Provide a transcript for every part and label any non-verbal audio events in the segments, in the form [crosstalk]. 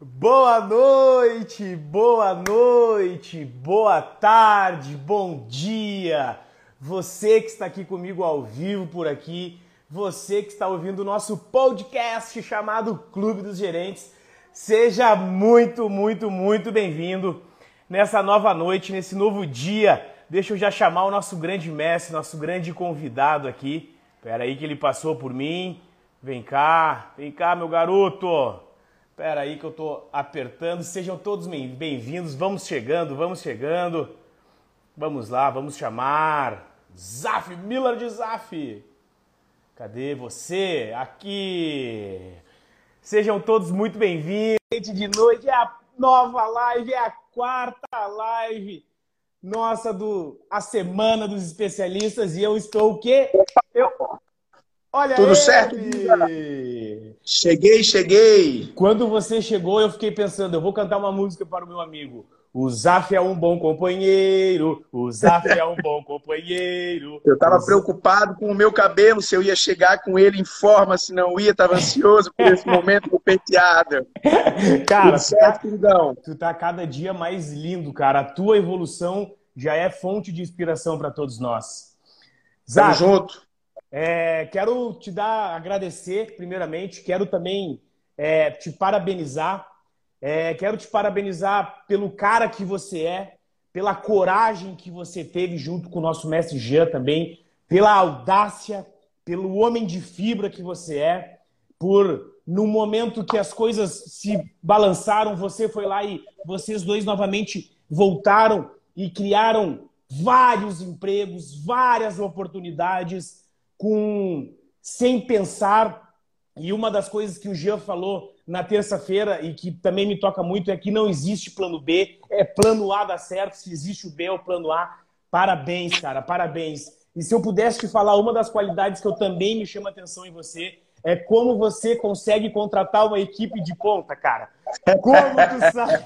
Boa noite, boa noite, boa tarde, bom dia. Você que está aqui comigo ao vivo por aqui, você que está ouvindo o nosso podcast chamado Clube dos Gerentes, seja muito, muito, muito bem-vindo nessa nova noite, nesse novo dia. Deixa eu já chamar o nosso grande mestre, nosso grande convidado aqui. Espera aí que ele passou por mim. Vem cá, vem cá, meu garoto. Espera aí que eu tô apertando. Sejam todos bem-vindos. Vamos chegando, vamos chegando. Vamos lá, vamos chamar Zaf, Miller de Zaf. Cadê você? Aqui. Sejam todos muito bem-vindos. De noite é a nova live, é a quarta live nossa do a semana dos especialistas e eu estou o quê? Eu Olha Tudo ele. certo? Cheguei, cheguei. Quando você chegou, eu fiquei pensando, eu vou cantar uma música para o meu amigo. O Zaf é um bom companheiro, o Zaf é um bom companheiro. Eu estava preocupado com o meu cabelo, se eu ia chegar com ele em forma, se não ia, estava ansioso por esse momento do penteado. [laughs] Cara, Tudo certo, tá, tu tá cada dia mais lindo, cara. A tua evolução já é fonte de inspiração para todos nós. Zaf, Tamo junto. É, quero te dar, agradecer, primeiramente. Quero também é, te parabenizar. É, quero te parabenizar pelo cara que você é, pela coragem que você teve junto com o nosso mestre Jean também, pela audácia, pelo homem de fibra que você é, por no momento que as coisas se balançaram, você foi lá e vocês dois novamente voltaram e criaram vários empregos, várias oportunidades com sem pensar. E uma das coisas que o Jean falou na terça-feira e que também me toca muito é que não existe plano B, é plano A dá certo, se existe o B é o plano A. Parabéns, cara, parabéns. E se eu pudesse te falar uma das qualidades que eu também me chama atenção em você, é como você consegue contratar uma equipe de ponta, cara. Como tu [laughs] sabe?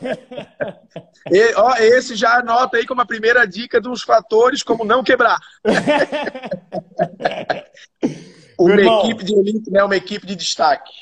E, ó, esse já anota aí como a primeira dica dos fatores como não quebrar. [laughs] uma irmão, equipe de elite né? Uma equipe de destaque.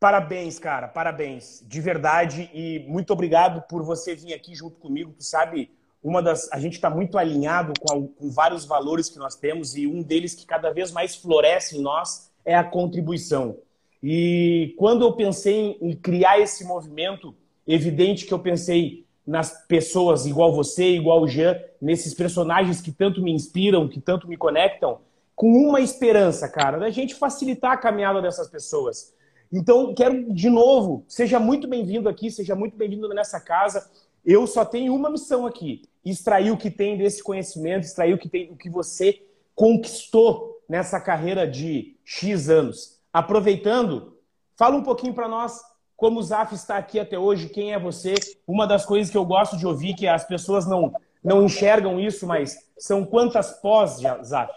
Parabéns, cara, parabéns. De verdade. E muito obrigado por você vir aqui junto comigo. Tu sabe, uma das. A gente está muito alinhado com, com vários valores que nós temos, e um deles que cada vez mais floresce em nós é a contribuição. E quando eu pensei em criar esse movimento, evidente que eu pensei nas pessoas igual você, igual o Jean, nesses personagens que tanto me inspiram, que tanto me conectam, com uma esperança, cara, da gente facilitar a caminhada dessas pessoas. Então, quero de novo, seja muito bem-vindo aqui, seja muito bem-vindo nessa casa. Eu só tenho uma missão aqui: extrair o que tem desse conhecimento, extrair o que tem, o que você conquistou nessa carreira de X anos. Aproveitando, fala um pouquinho para nós como o Zaf está aqui até hoje, quem é você. Uma das coisas que eu gosto de ouvir, que as pessoas não, não enxergam isso, mas são quantas pós, Zaf?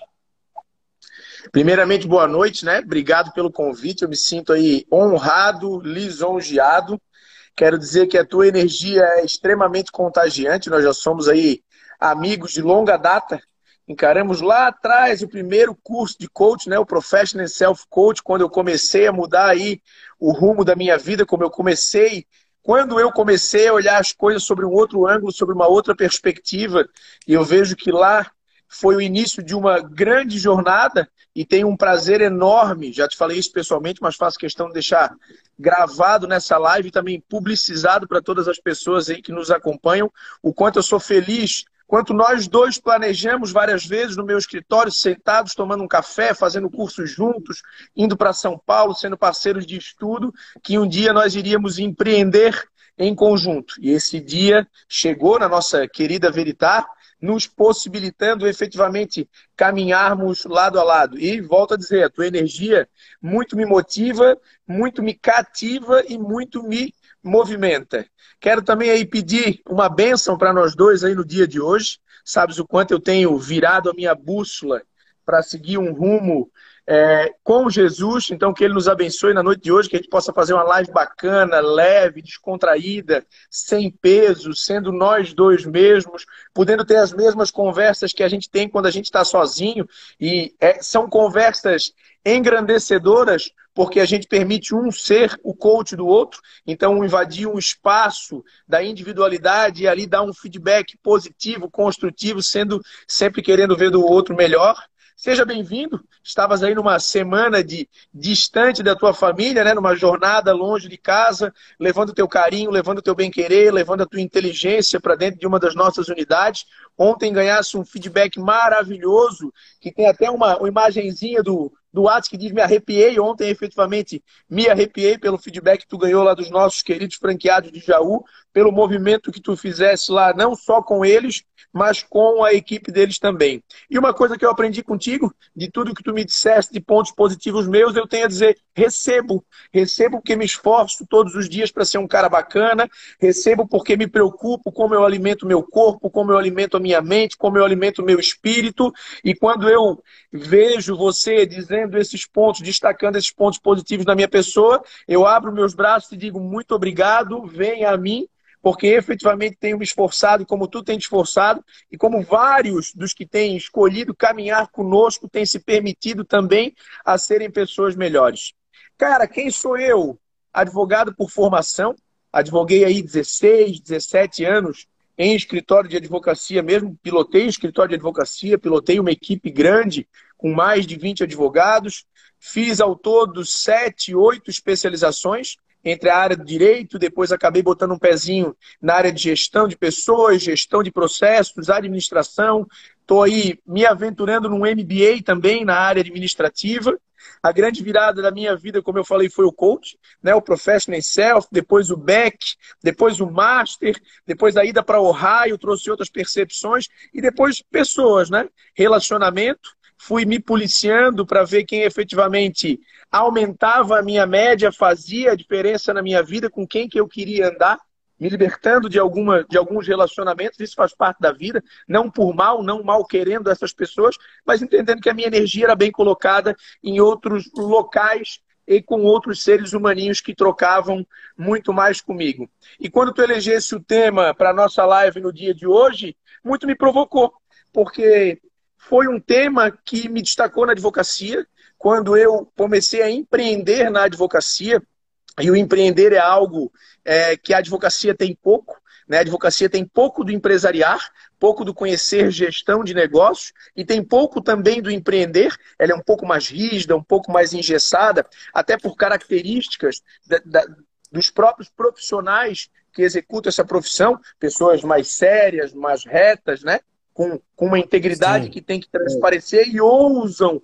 Primeiramente, boa noite, né? Obrigado pelo convite. Eu me sinto aí honrado, lisonjeado. Quero dizer que a tua energia é extremamente contagiante. Nós já somos aí amigos de longa data Encaramos lá atrás o primeiro curso de coach, né, o Professional Self Coach, quando eu comecei a mudar aí o rumo da minha vida, como eu comecei, quando eu comecei a olhar as coisas sobre um outro ângulo, sobre uma outra perspectiva, e eu vejo que lá foi o início de uma grande jornada e tenho um prazer enorme, já te falei isso pessoalmente, mas faço questão de deixar gravado nessa live e também publicizado para todas as pessoas aí que nos acompanham, o quanto eu sou feliz Quanto nós dois planejamos várias vezes no meu escritório, sentados, tomando um café, fazendo cursos juntos, indo para São Paulo, sendo parceiros de estudo, que um dia nós iríamos empreender em conjunto. E esse dia chegou na nossa querida Veritar, nos possibilitando efetivamente caminharmos lado a lado. E volto a dizer, a tua energia muito me motiva, muito me cativa e muito me movimenta. Quero também aí pedir uma bênção para nós dois aí no dia de hoje. Sabes o quanto eu tenho virado a minha bússola para seguir um rumo é, com Jesus. Então, que Ele nos abençoe na noite de hoje, que a gente possa fazer uma live bacana, leve, descontraída, sem peso, sendo nós dois mesmos, podendo ter as mesmas conversas que a gente tem quando a gente está sozinho. E é, são conversas engrandecedoras, porque a gente permite um ser o coach do outro, então invadir um espaço da individualidade e ali dar um feedback positivo, construtivo, sendo sempre querendo ver do outro melhor. Seja bem-vindo. Estavas aí numa semana de distante da tua família, né? numa jornada longe de casa, levando o teu carinho, levando o teu bem-querer, levando a tua inteligência para dentro de uma das nossas unidades. Ontem ganhasse um feedback maravilhoso, que tem até uma, uma imagenzinha do, do Atos que diz me arrepiei. Ontem, efetivamente, me arrepiei pelo feedback que tu ganhou lá dos nossos queridos franqueados de Jaú, pelo movimento que tu fizesse lá, não só com eles, mas com a equipe deles também. E uma coisa que eu aprendi contigo, de tudo que tu me disseste, de pontos positivos meus, eu tenho a dizer: recebo. Recebo porque me esforço todos os dias para ser um cara bacana, recebo porque me preocupo como eu alimento meu corpo, como eu alimento a minha mente, como eu alimento o meu espírito. E quando eu vejo você dizendo esses pontos, destacando esses pontos positivos na minha pessoa, eu abro meus braços e digo muito obrigado, venha a mim porque efetivamente tenho me esforçado, como tu tem te esforçado, e como vários dos que têm escolhido caminhar conosco têm se permitido também a serem pessoas melhores. Cara, quem sou eu? Advogado por formação, advoguei aí 16, 17 anos em escritório de advocacia mesmo, pilotei escritório de advocacia, pilotei uma equipe grande com mais de 20 advogados, fiz ao todo sete, oito especializações, entre a área de direito, depois acabei botando um pezinho na área de gestão de pessoas, gestão de processos, administração. Estou aí me aventurando num MBA também na área administrativa. A grande virada da minha vida, como eu falei, foi o coach, né? o Professional Self, depois o Beck, depois o Master, depois a ida para Ohio, trouxe outras percepções, e depois pessoas, né? Relacionamento, fui me policiando para ver quem efetivamente aumentava a minha média, fazia a diferença na minha vida, com quem que eu queria andar, me libertando de, alguma, de alguns relacionamentos, isso faz parte da vida, não por mal, não mal querendo essas pessoas, mas entendendo que a minha energia era bem colocada em outros locais e com outros seres humaninhos que trocavam muito mais comigo. E quando tu elegesse o tema para a nossa live no dia de hoje, muito me provocou, porque foi um tema que me destacou na advocacia. Quando eu comecei a empreender na advocacia, e o empreender é algo é, que a advocacia tem pouco, né? A advocacia tem pouco do empresariar, pouco do conhecer gestão de negócios e tem pouco também do empreender. Ela é um pouco mais rígida, um pouco mais engessada, até por características da, da, dos próprios profissionais que executam essa profissão, pessoas mais sérias, mais retas, né? com, com uma integridade Sim. que tem que transparecer e ousam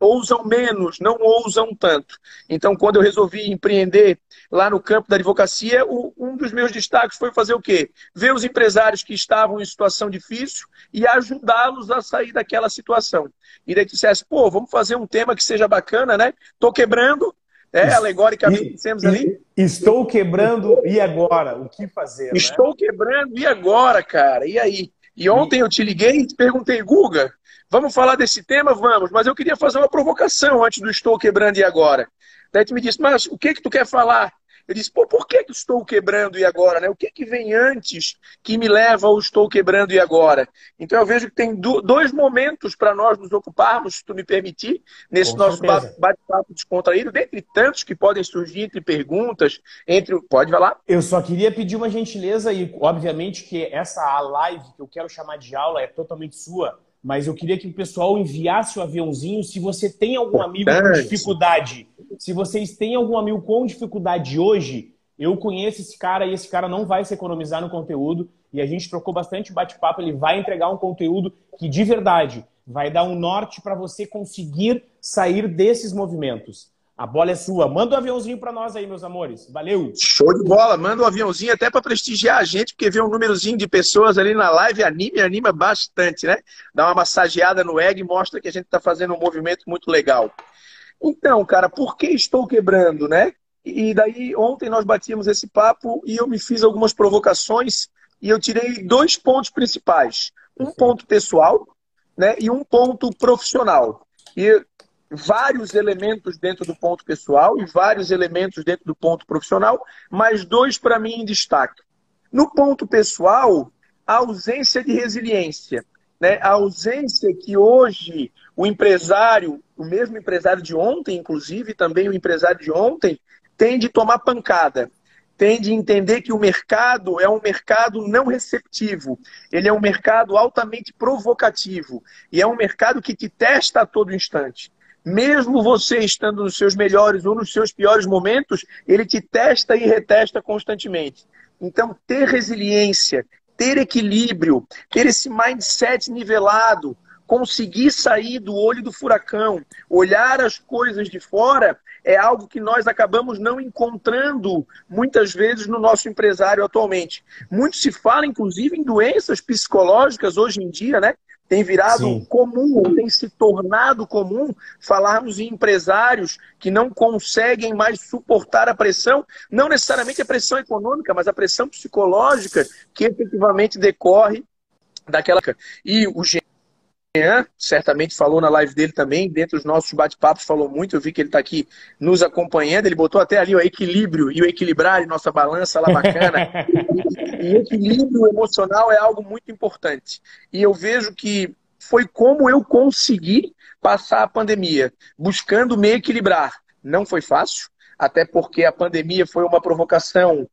ousam menos, não ousam tanto. Então, quando eu resolvi empreender lá no campo da advocacia, um dos meus destaques foi fazer o quê? Ver os empresários que estavam em situação difícil e ajudá-los a sair daquela situação. E daí dissesse, pô, vamos fazer um tema que seja bacana, né? Tô quebrando, é, alegoricamente dissemos ali. Estou quebrando, e agora? O que fazer? Né? Estou né? quebrando, e agora, cara? E aí? E ontem eu te liguei e te perguntei, Guga, vamos falar desse tema? Vamos, mas eu queria fazer uma provocação antes do Estou Quebrando e Agora. Daí tu me disse, mas o que que tu quer falar? Eu disse, pô, por que, que estou quebrando e agora? Né? O que, que vem antes que me leva ao estou quebrando e agora? Então eu vejo que tem dois momentos para nós nos ocuparmos, se tu me permitir, nesse Com nosso bate-papo descontraído, dentre tantos que podem surgir entre perguntas, entre. Pode falar? Eu só queria pedir uma gentileza e, obviamente, que essa live que eu quero chamar de aula é totalmente sua mas eu queria que o pessoal enviasse o aviãozinho se você tem algum amigo com dificuldade. Se vocês têm algum amigo com dificuldade hoje, eu conheço esse cara e esse cara não vai se economizar no conteúdo. E a gente trocou bastante bate-papo. Ele vai entregar um conteúdo que, de verdade, vai dar um norte para você conseguir sair desses movimentos. A bola é sua. Manda um aviãozinho para nós aí, meus amores. Valeu. Show de bola. Manda um aviãozinho até para prestigiar a gente, porque vê um númerozinho de pessoas ali na live anima e anima bastante, né? Dá uma massageada no egg e mostra que a gente está fazendo um movimento muito legal. Então, cara, por que estou quebrando, né? E daí ontem nós batíamos esse papo e eu me fiz algumas provocações e eu tirei dois pontos principais. Um ponto pessoal, né? E um ponto profissional. E vários elementos dentro do ponto pessoal e vários elementos dentro do ponto profissional, mas dois para mim em destaque. No ponto pessoal, a ausência de resiliência. Né? A ausência que hoje o empresário, o mesmo empresário de ontem, inclusive, também o empresário de ontem, tem de tomar pancada tem de entender que o mercado é um mercado não receptivo, ele é um mercado altamente provocativo e é um mercado que te testa a todo instante. Mesmo você estando nos seus melhores ou nos seus piores momentos, ele te testa e retesta constantemente. Então, ter resiliência, ter equilíbrio, ter esse mindset nivelado, conseguir sair do olho do furacão, olhar as coisas de fora, é algo que nós acabamos não encontrando muitas vezes no nosso empresário atualmente. Muito se fala, inclusive, em doenças psicológicas hoje em dia, né? Tem virado Sim. comum, tem se tornado comum falarmos em empresários que não conseguem mais suportar a pressão, não necessariamente a pressão econômica, mas a pressão psicológica que efetivamente decorre daquela. E o Jean certamente falou na live dele também, dentro dos nossos bate-papos, falou muito. Eu vi que ele está aqui nos acompanhando. Ele botou até ali o equilíbrio e o equilibrar em nossa balança lá bacana. e equilíbrio emocional é algo muito importante. E eu vejo que foi como eu consegui passar a pandemia, buscando me equilibrar. Não foi fácil, até porque a pandemia foi uma provocação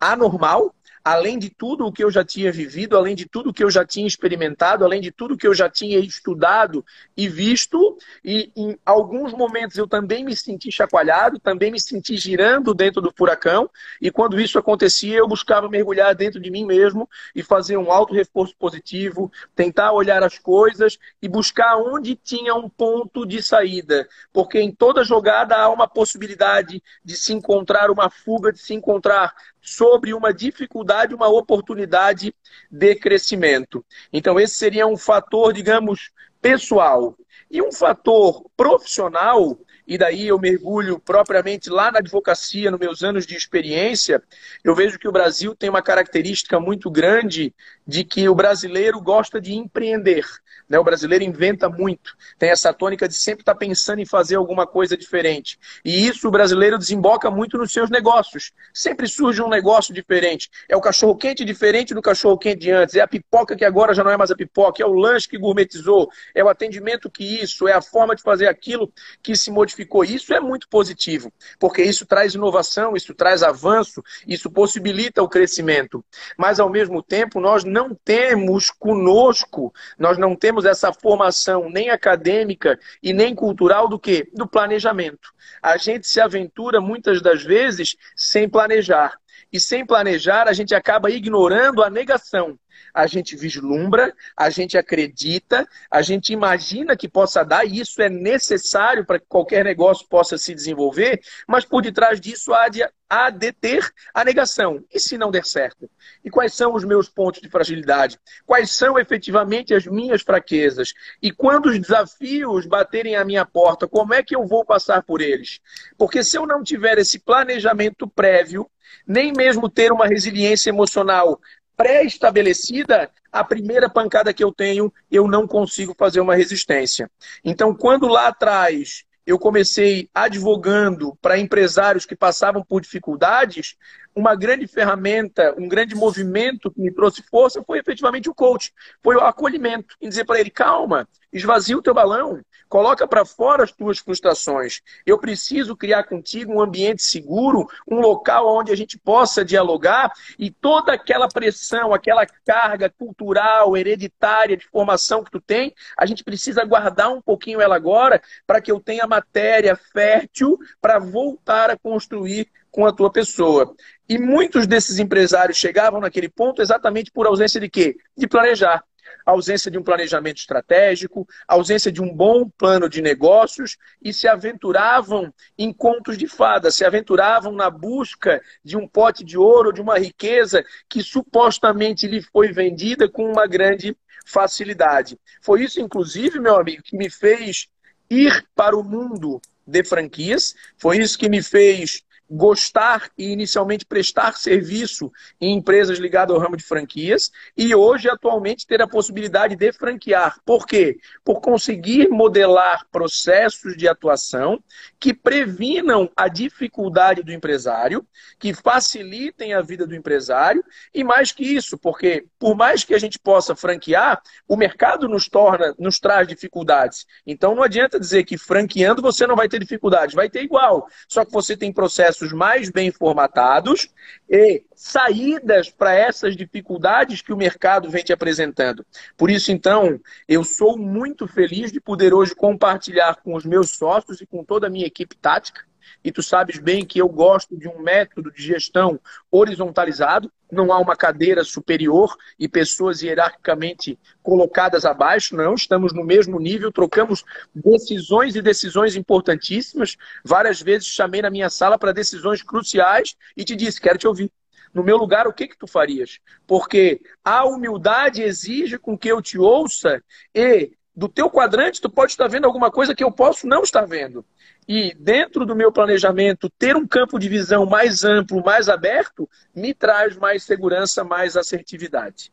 anormal, além de tudo o que eu já tinha vivido, além de tudo o que eu já tinha experimentado, além de tudo que eu já tinha estudado e visto, e em alguns momentos eu também me senti chacoalhado, também me senti girando dentro do furacão, e quando isso acontecia, eu buscava mergulhar dentro de mim mesmo e fazer um alto reforço positivo, tentar olhar as coisas e buscar onde tinha um ponto de saída, porque em toda jogada há uma possibilidade de se encontrar uma fuga, de se encontrar sobre uma dificuldade, uma oportunidade de crescimento. Então, esse seria um fator, digamos, pessoal. E um fator profissional, e daí eu mergulho propriamente lá na advocacia, nos meus anos de experiência, eu vejo que o Brasil tem uma característica muito grande de que o brasileiro gosta de empreender. Né? O brasileiro inventa muito, tem essa tônica de sempre estar tá pensando em fazer alguma coisa diferente. E isso o brasileiro desemboca muito nos seus negócios. Sempre surge um negócio diferente. É o cachorro quente diferente do cachorro quente de antes. É a pipoca que agora já não é mais a pipoca. É o lanche que gourmetizou. É o atendimento que isso. É a forma de fazer aquilo que se modificou. Isso é muito positivo, porque isso traz inovação, isso traz avanço, isso possibilita o crescimento. Mas ao mesmo tempo, nós não temos conosco, nós não temos essa formação nem acadêmica e nem cultural do que? Do planejamento. A gente se aventura muitas das vezes sem planejar. E sem planejar, a gente acaba ignorando a negação a gente vislumbra, a gente acredita, a gente imagina que possa dar, e isso é necessário para que qualquer negócio possa se desenvolver, mas por detrás disso há de, há de ter a negação. E se não der certo? E quais são os meus pontos de fragilidade? Quais são efetivamente as minhas fraquezas? E quando os desafios baterem à minha porta, como é que eu vou passar por eles? Porque se eu não tiver esse planejamento prévio, nem mesmo ter uma resiliência emocional pré-estabelecida, a primeira pancada que eu tenho, eu não consigo fazer uma resistência. Então, quando lá atrás eu comecei advogando para empresários que passavam por dificuldades, uma grande ferramenta, um grande movimento que me trouxe força foi efetivamente o coach, foi o acolhimento, em dizer para ele, calma, esvazia o teu balão, coloca para fora as tuas frustrações. Eu preciso criar contigo um ambiente seguro, um local onde a gente possa dialogar e toda aquela pressão, aquela carga cultural, hereditária de formação que tu tem, a gente precisa guardar um pouquinho ela agora para que eu tenha matéria fértil para voltar a construir com a tua pessoa. E muitos desses empresários chegavam naquele ponto exatamente por ausência de quê? De planejar ausência de um planejamento estratégico, ausência de um bom plano de negócios e se aventuravam em contos de fadas, se aventuravam na busca de um pote de ouro, de uma riqueza que supostamente lhe foi vendida com uma grande facilidade. Foi isso, inclusive, meu amigo, que me fez ir para o mundo de franquias, foi isso que me fez gostar e inicialmente prestar serviço em empresas ligadas ao ramo de franquias e hoje, atualmente, ter a possibilidade de franquear. Por quê? Por conseguir modelar processos de atuação que previnam a dificuldade do empresário, que facilitem a vida do empresário e mais que isso, porque por mais que a gente possa franquear, o mercado nos torna, nos traz dificuldades. Então não adianta dizer que franqueando você não vai ter dificuldades, vai ter igual, só que você tem processos processos mais bem formatados e saídas para essas dificuldades que o mercado vem te apresentando. Por isso, então, eu sou muito feliz de poder hoje compartilhar com os meus sócios e com toda a minha equipe tática e tu sabes bem que eu gosto de um método de gestão horizontalizado, não há uma cadeira superior e pessoas hierarquicamente colocadas abaixo, não, estamos no mesmo nível, trocamos decisões e decisões importantíssimas. Várias vezes chamei na minha sala para decisões cruciais e te disse: quero te ouvir. No meu lugar, o que, que tu farias? Porque a humildade exige com que eu te ouça e do teu quadrante tu pode estar vendo alguma coisa que eu posso não estar vendo e dentro do meu planejamento ter um campo de visão mais amplo, mais aberto, me traz mais segurança, mais assertividade.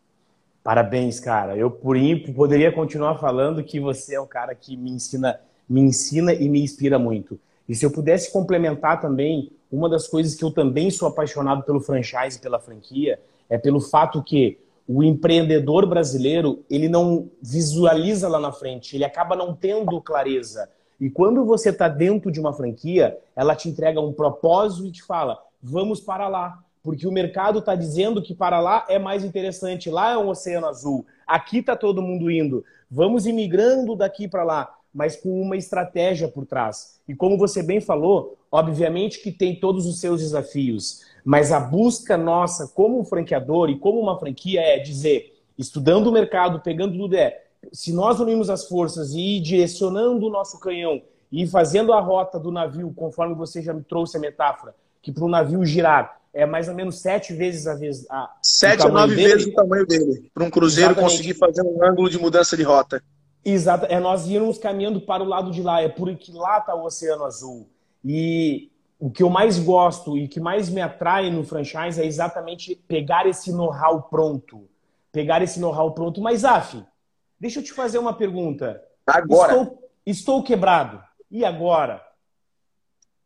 Parabéns, cara. Eu por ímpio poderia continuar falando que você é um cara que me ensina, me ensina e me inspira muito. E se eu pudesse complementar também, uma das coisas que eu também sou apaixonado pelo franchise, pela franquia, é pelo fato que o empreendedor brasileiro, ele não visualiza lá na frente, ele acaba não tendo clareza e quando você está dentro de uma franquia, ela te entrega um propósito e te fala: vamos para lá. Porque o mercado está dizendo que para lá é mais interessante, lá é um oceano azul, aqui está todo mundo indo. Vamos imigrando daqui para lá, mas com uma estratégia por trás. E como você bem falou, obviamente que tem todos os seus desafios, mas a busca nossa como um franqueador e como uma franquia é dizer, estudando o mercado, pegando tudo, é se nós unirmos as forças e ir direcionando o nosso canhão e fazendo a rota do navio, conforme você já me trouxe a metáfora, que para o navio girar é mais ou menos sete vezes a vez. A, sete a nove dele. vezes o tamanho dele. Para um cruzeiro Exatamente. conseguir fazer um ângulo de mudança de rota. Exato. É nós irmos caminhando para o lado de lá. É por que lá está o Oceano Azul. E o que eu mais gosto e que mais me atrai no franchise é exatamente pegar esse know-how pronto. Pegar esse know-how pronto. Mas, Af, Deixa eu te fazer uma pergunta. Agora. Estou, estou quebrado. E agora?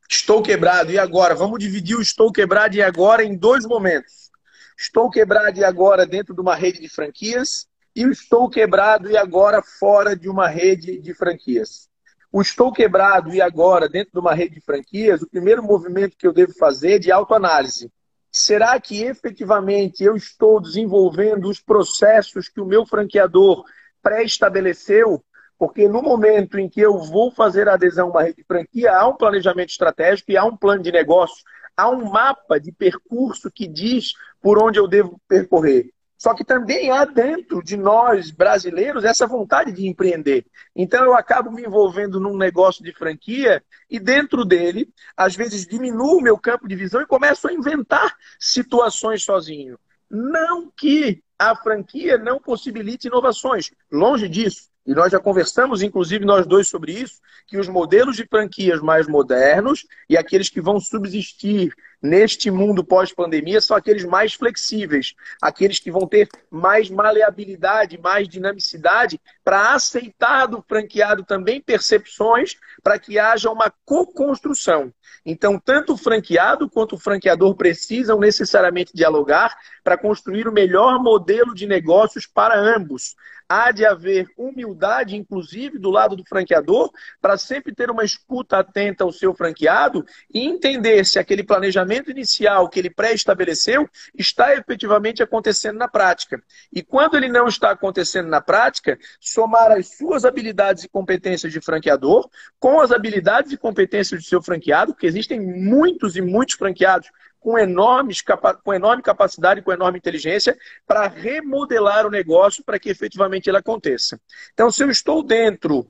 Estou quebrado. E agora? Vamos dividir o estou quebrado e agora em dois momentos. Estou quebrado e agora dentro de uma rede de franquias e o estou quebrado e agora fora de uma rede de franquias. O estou quebrado e agora dentro de uma rede de franquias, o primeiro movimento que eu devo fazer é de autoanálise. Será que efetivamente eu estou desenvolvendo os processos que o meu franqueador pré-estabeleceu, porque no momento em que eu vou fazer a adesão a uma rede de franquia, há um planejamento estratégico e há um plano de negócio, há um mapa de percurso que diz por onde eu devo percorrer. Só que também há dentro de nós brasileiros essa vontade de empreender. Então eu acabo me envolvendo num negócio de franquia e dentro dele, às vezes diminuo o meu campo de visão e começo a inventar situações sozinho. Não que a franquia não possibilite inovações. Longe disso. E nós já conversamos, inclusive nós dois, sobre isso, que os modelos de franquias mais modernos e aqueles que vão subsistir neste mundo pós-pandemia são aqueles mais flexíveis, aqueles que vão ter mais maleabilidade, mais dinamicidade para aceitar do franqueado também percepções para que haja uma co-construção. Então, tanto o franqueado quanto o franqueador precisam necessariamente dialogar para construir o melhor modelo de negócios para ambos há de haver humildade, inclusive, do lado do franqueador, para sempre ter uma escuta atenta ao seu franqueado e entender se aquele planejamento inicial que ele pré-estabeleceu está efetivamente acontecendo na prática. E quando ele não está acontecendo na prática, somar as suas habilidades e competências de franqueador com as habilidades e competências do seu franqueado, porque existem muitos e muitos franqueados com, enormes, com enorme capacidade, com enorme inteligência, para remodelar o negócio para que efetivamente ele aconteça. Então, se eu estou dentro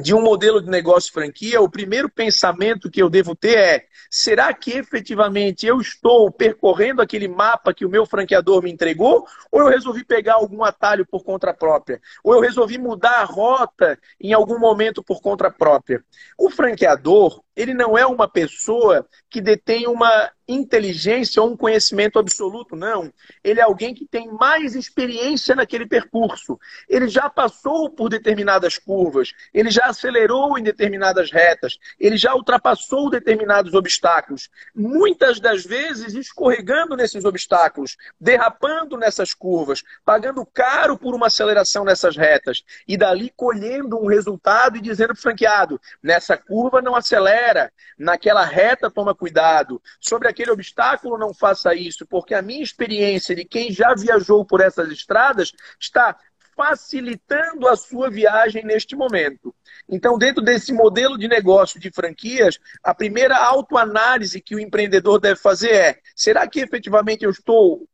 de um modelo de negócio franquia, o primeiro pensamento que eu devo ter é: será que efetivamente eu estou percorrendo aquele mapa que o meu franqueador me entregou? Ou eu resolvi pegar algum atalho por conta própria? Ou eu resolvi mudar a rota em algum momento por conta própria? O franqueador, ele não é uma pessoa que detém uma inteligência ou um conhecimento absoluto, não. Ele é alguém que tem mais experiência naquele percurso. Ele já passou por determinadas curvas, ele já acelerou em determinadas retas, ele já ultrapassou determinados obstáculos. Muitas das vezes escorregando nesses obstáculos, derrapando nessas curvas, pagando caro por uma aceleração nessas retas e dali colhendo um resultado e dizendo para o franqueado: nessa curva não acelera, naquela reta toma cuidado, sobre aquele obstáculo não faça isso, porque a minha experiência de quem já viajou por essas estradas está facilitando a sua viagem neste momento. Então, dentro desse modelo de negócio de franquias, a primeira autoanálise que o empreendedor deve fazer é: será que efetivamente eu estou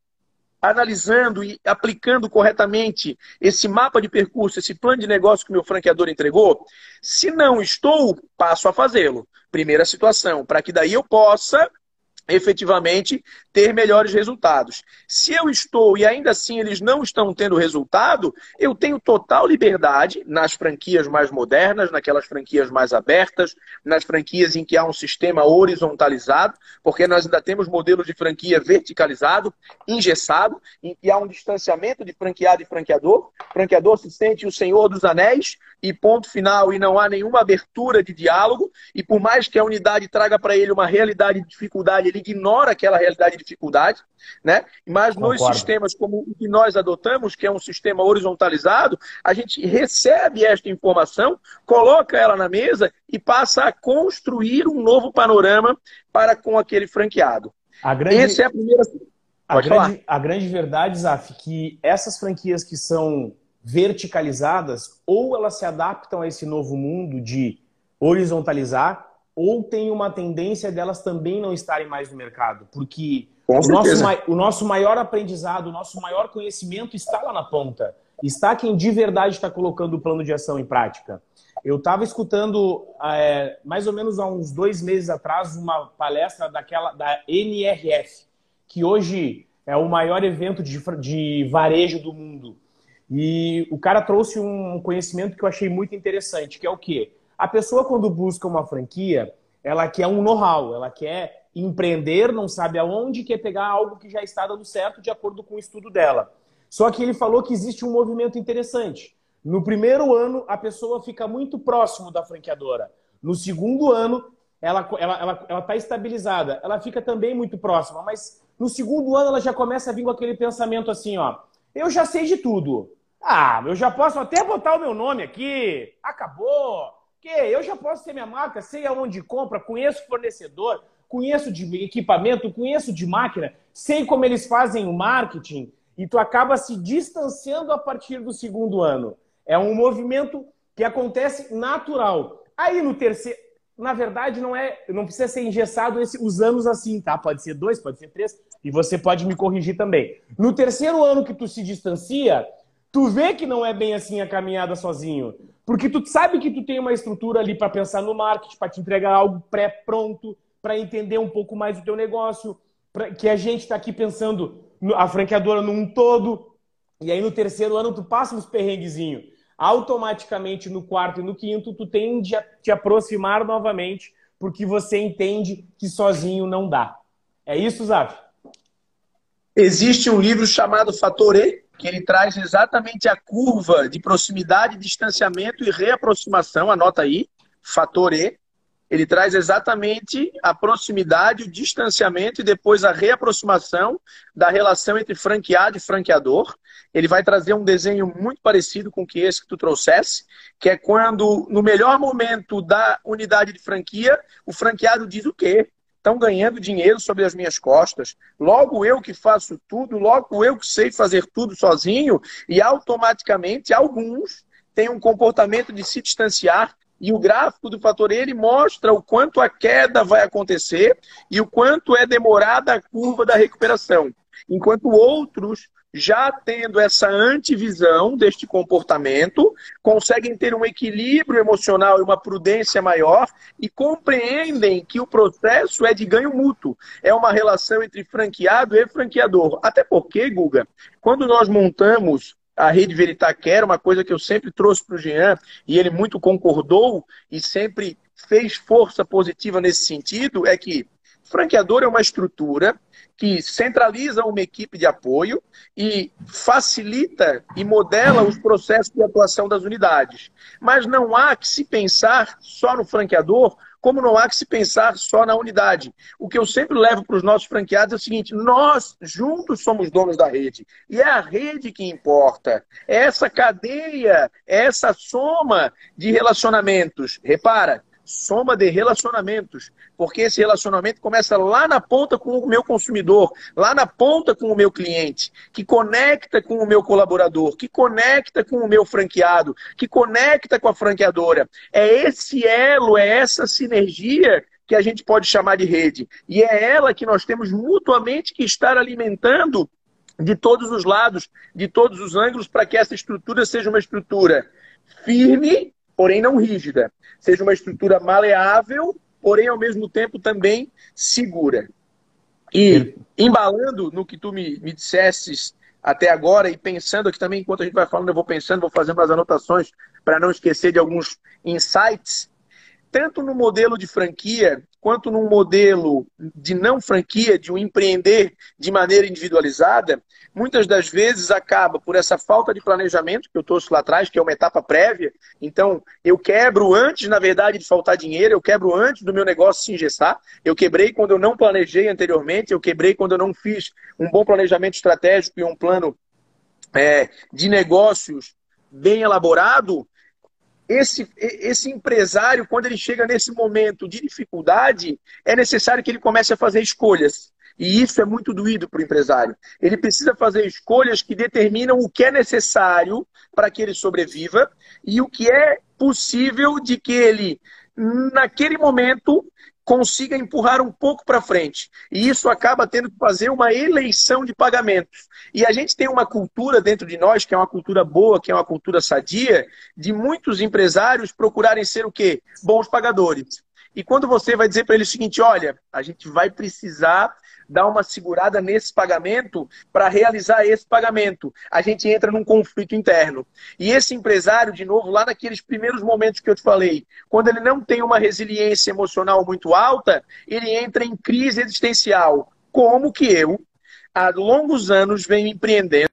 analisando e aplicando corretamente esse mapa de percurso, esse plano de negócio que o meu franqueador entregou? Se não estou, passo a fazê-lo. Primeira situação, para que daí eu possa efetivamente ter melhores resultados. Se eu estou e ainda assim eles não estão tendo resultado, eu tenho total liberdade nas franquias mais modernas, naquelas franquias mais abertas, nas franquias em que há um sistema horizontalizado, porque nós ainda temos modelos de franquia verticalizado, engessado, em que há um distanciamento de franqueado e franqueador. O franqueador se sente o senhor dos anéis e ponto final, e não há nenhuma abertura de diálogo, e por mais que a unidade traga para ele uma realidade de dificuldade, ele ignora aquela realidade de dificuldade, né? Mas Concordo. nos sistemas como o que nós adotamos, que é um sistema horizontalizado, a gente recebe esta informação, coloca ela na mesa e passa a construir um novo panorama para com aquele franqueado. A grande... Essa é a primeira. A grande, a grande verdade, Zaf, que essas franquias que são verticalizadas, ou elas se adaptam a esse novo mundo de horizontalizar, ou tem uma tendência delas também não estarem mais no mercado. Porque o nosso, o nosso maior aprendizado, o nosso maior conhecimento está lá na ponta. Está quem de verdade está colocando o plano de ação em prática. Eu estava escutando, é, mais ou menos há uns dois meses atrás, uma palestra daquela da NRF, que hoje é o maior evento de, de varejo do mundo. E o cara trouxe um conhecimento que eu achei muito interessante, que é o quê? A pessoa, quando busca uma franquia, ela quer um know-how, ela quer empreender, não sabe aonde, quer pegar algo que já está dando certo de acordo com o estudo dela. Só que ele falou que existe um movimento interessante. No primeiro ano, a pessoa fica muito próximo da franqueadora. No segundo ano, ela está ela, ela, ela tá estabilizada. Ela fica também muito próxima, mas no segundo ano ela já começa a vir com aquele pensamento assim, ó. Eu já sei de tudo. Ah, eu já posso até botar o meu nome aqui. Acabou. Que eu já posso ter minha marca, sei aonde compra, conheço fornecedor, conheço de equipamento, conheço de máquina, sei como eles fazem o marketing e tu acaba se distanciando a partir do segundo ano. É um movimento que acontece natural. Aí no terceiro, na verdade não é, não precisa ser engessado esse, os anos assim, tá? Pode ser dois, pode ser três, e você pode me corrigir também. No terceiro ano que tu se distancia, tu vê que não é bem assim a caminhada sozinho. Porque tu sabe que tu tem uma estrutura ali para pensar no marketing, para te entregar algo pré-pronto, para entender um pouco mais o teu negócio, pra, que a gente está aqui pensando a franqueadora num todo. E aí no terceiro ano tu passa uns perrenguezinhos. Automaticamente no quarto e no quinto tu tende a te aproximar novamente, porque você entende que sozinho não dá. É isso, Zaf? Existe um livro chamado Fator E, que ele traz exatamente a curva de proximidade, distanciamento e reaproximação, anota aí, fator E. Ele traz exatamente a proximidade, o distanciamento e depois a reaproximação da relação entre franqueado e franqueador. Ele vai trazer um desenho muito parecido com que esse que tu trouxesse, que é quando, no melhor momento da unidade de franquia, o franqueado diz o quê? Estão ganhando dinheiro sobre as minhas costas. Logo eu que faço tudo, logo eu que sei fazer tudo sozinho, e automaticamente alguns têm um comportamento de se distanciar. E o gráfico do fator ele mostra o quanto a queda vai acontecer e o quanto é demorada a curva da recuperação. Enquanto outros já tendo essa antivisão deste comportamento, conseguem ter um equilíbrio emocional e uma prudência maior e compreendem que o processo é de ganho mútuo. É uma relação entre franqueado e franqueador. Até porque, Guga, quando nós montamos a rede Veritaquer, uma coisa que eu sempre trouxe para o Jean, e ele muito concordou e sempre fez força positiva nesse sentido é que franqueador é uma estrutura que centraliza uma equipe de apoio e facilita e modela os processos de atuação das unidades. Mas não há que se pensar só no franqueador, como não há que se pensar só na unidade. O que eu sempre levo para os nossos franqueados é o seguinte: nós juntos somos donos da rede. E é a rede que importa. É essa cadeia, é essa soma de relacionamentos. Repara, soma de relacionamentos, porque esse relacionamento começa lá na ponta com o meu consumidor, lá na ponta com o meu cliente, que conecta com o meu colaborador, que conecta com o meu franqueado, que conecta com a franqueadora. É esse elo, é essa sinergia que a gente pode chamar de rede. E é ela que nós temos mutuamente que estar alimentando de todos os lados, de todos os ângulos, para que essa estrutura seja uma estrutura firme porém não rígida. Seja uma estrutura maleável, porém ao mesmo tempo também segura. E embalando no que tu me, me dissesses até agora e pensando aqui também, enquanto a gente vai falando, eu vou pensando, vou fazendo as anotações para não esquecer de alguns insights. Tanto no modelo de franquia, quanto num modelo de não franquia, de um empreender de maneira individualizada, muitas das vezes acaba por essa falta de planejamento que eu trouxe lá atrás, que é uma etapa prévia. Então, eu quebro antes, na verdade, de faltar dinheiro, eu quebro antes do meu negócio se engessar. Eu quebrei quando eu não planejei anteriormente, eu quebrei quando eu não fiz um bom planejamento estratégico e um plano é, de negócios bem elaborado esse, esse empresário, quando ele chega nesse momento de dificuldade, é necessário que ele comece a fazer escolhas. E isso é muito doído para o empresário. Ele precisa fazer escolhas que determinam o que é necessário para que ele sobreviva e o que é possível de que ele, naquele momento, consiga empurrar um pouco para frente. E isso acaba tendo que fazer uma eleição de pagamentos. E a gente tem uma cultura dentro de nós, que é uma cultura boa, que é uma cultura sadia, de muitos empresários procurarem ser o quê? Bons pagadores. E quando você vai dizer para ele o seguinte: olha, a gente vai precisar dar uma segurada nesse pagamento para realizar esse pagamento. A gente entra num conflito interno. E esse empresário, de novo, lá naqueles primeiros momentos que eu te falei, quando ele não tem uma resiliência emocional muito alta, ele entra em crise existencial. Como que eu, há longos anos, venho empreendendo.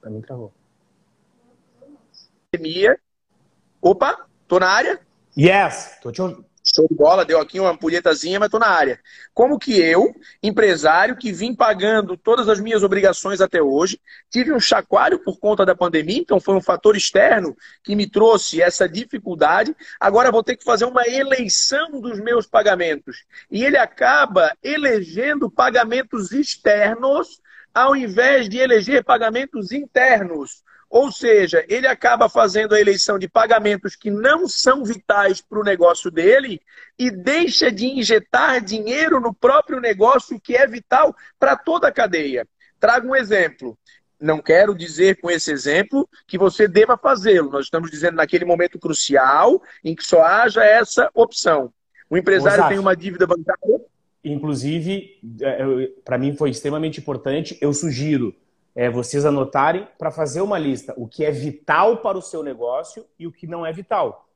Para mim travou. Opa, tô na área? Yes, tô te ouvindo. Show de bola, deu aqui uma ampulhetazinha, mas estou na área. Como que eu, empresário, que vim pagando todas as minhas obrigações até hoje, tive um chacoalho por conta da pandemia, então foi um fator externo que me trouxe essa dificuldade. Agora vou ter que fazer uma eleição dos meus pagamentos. E ele acaba elegendo pagamentos externos ao invés de eleger pagamentos internos. Ou seja, ele acaba fazendo a eleição de pagamentos que não são vitais para o negócio dele e deixa de injetar dinheiro no próprio negócio que é vital para toda a cadeia. Trago um exemplo. Não quero dizer com esse exemplo que você deva fazê-lo. Nós estamos dizendo naquele momento crucial em que só haja essa opção. O empresário tem uma dívida bancária. Inclusive, é, para mim foi extremamente importante. Eu sugiro é, vocês anotarem para fazer uma lista o que é vital para o seu negócio e o que não é vital.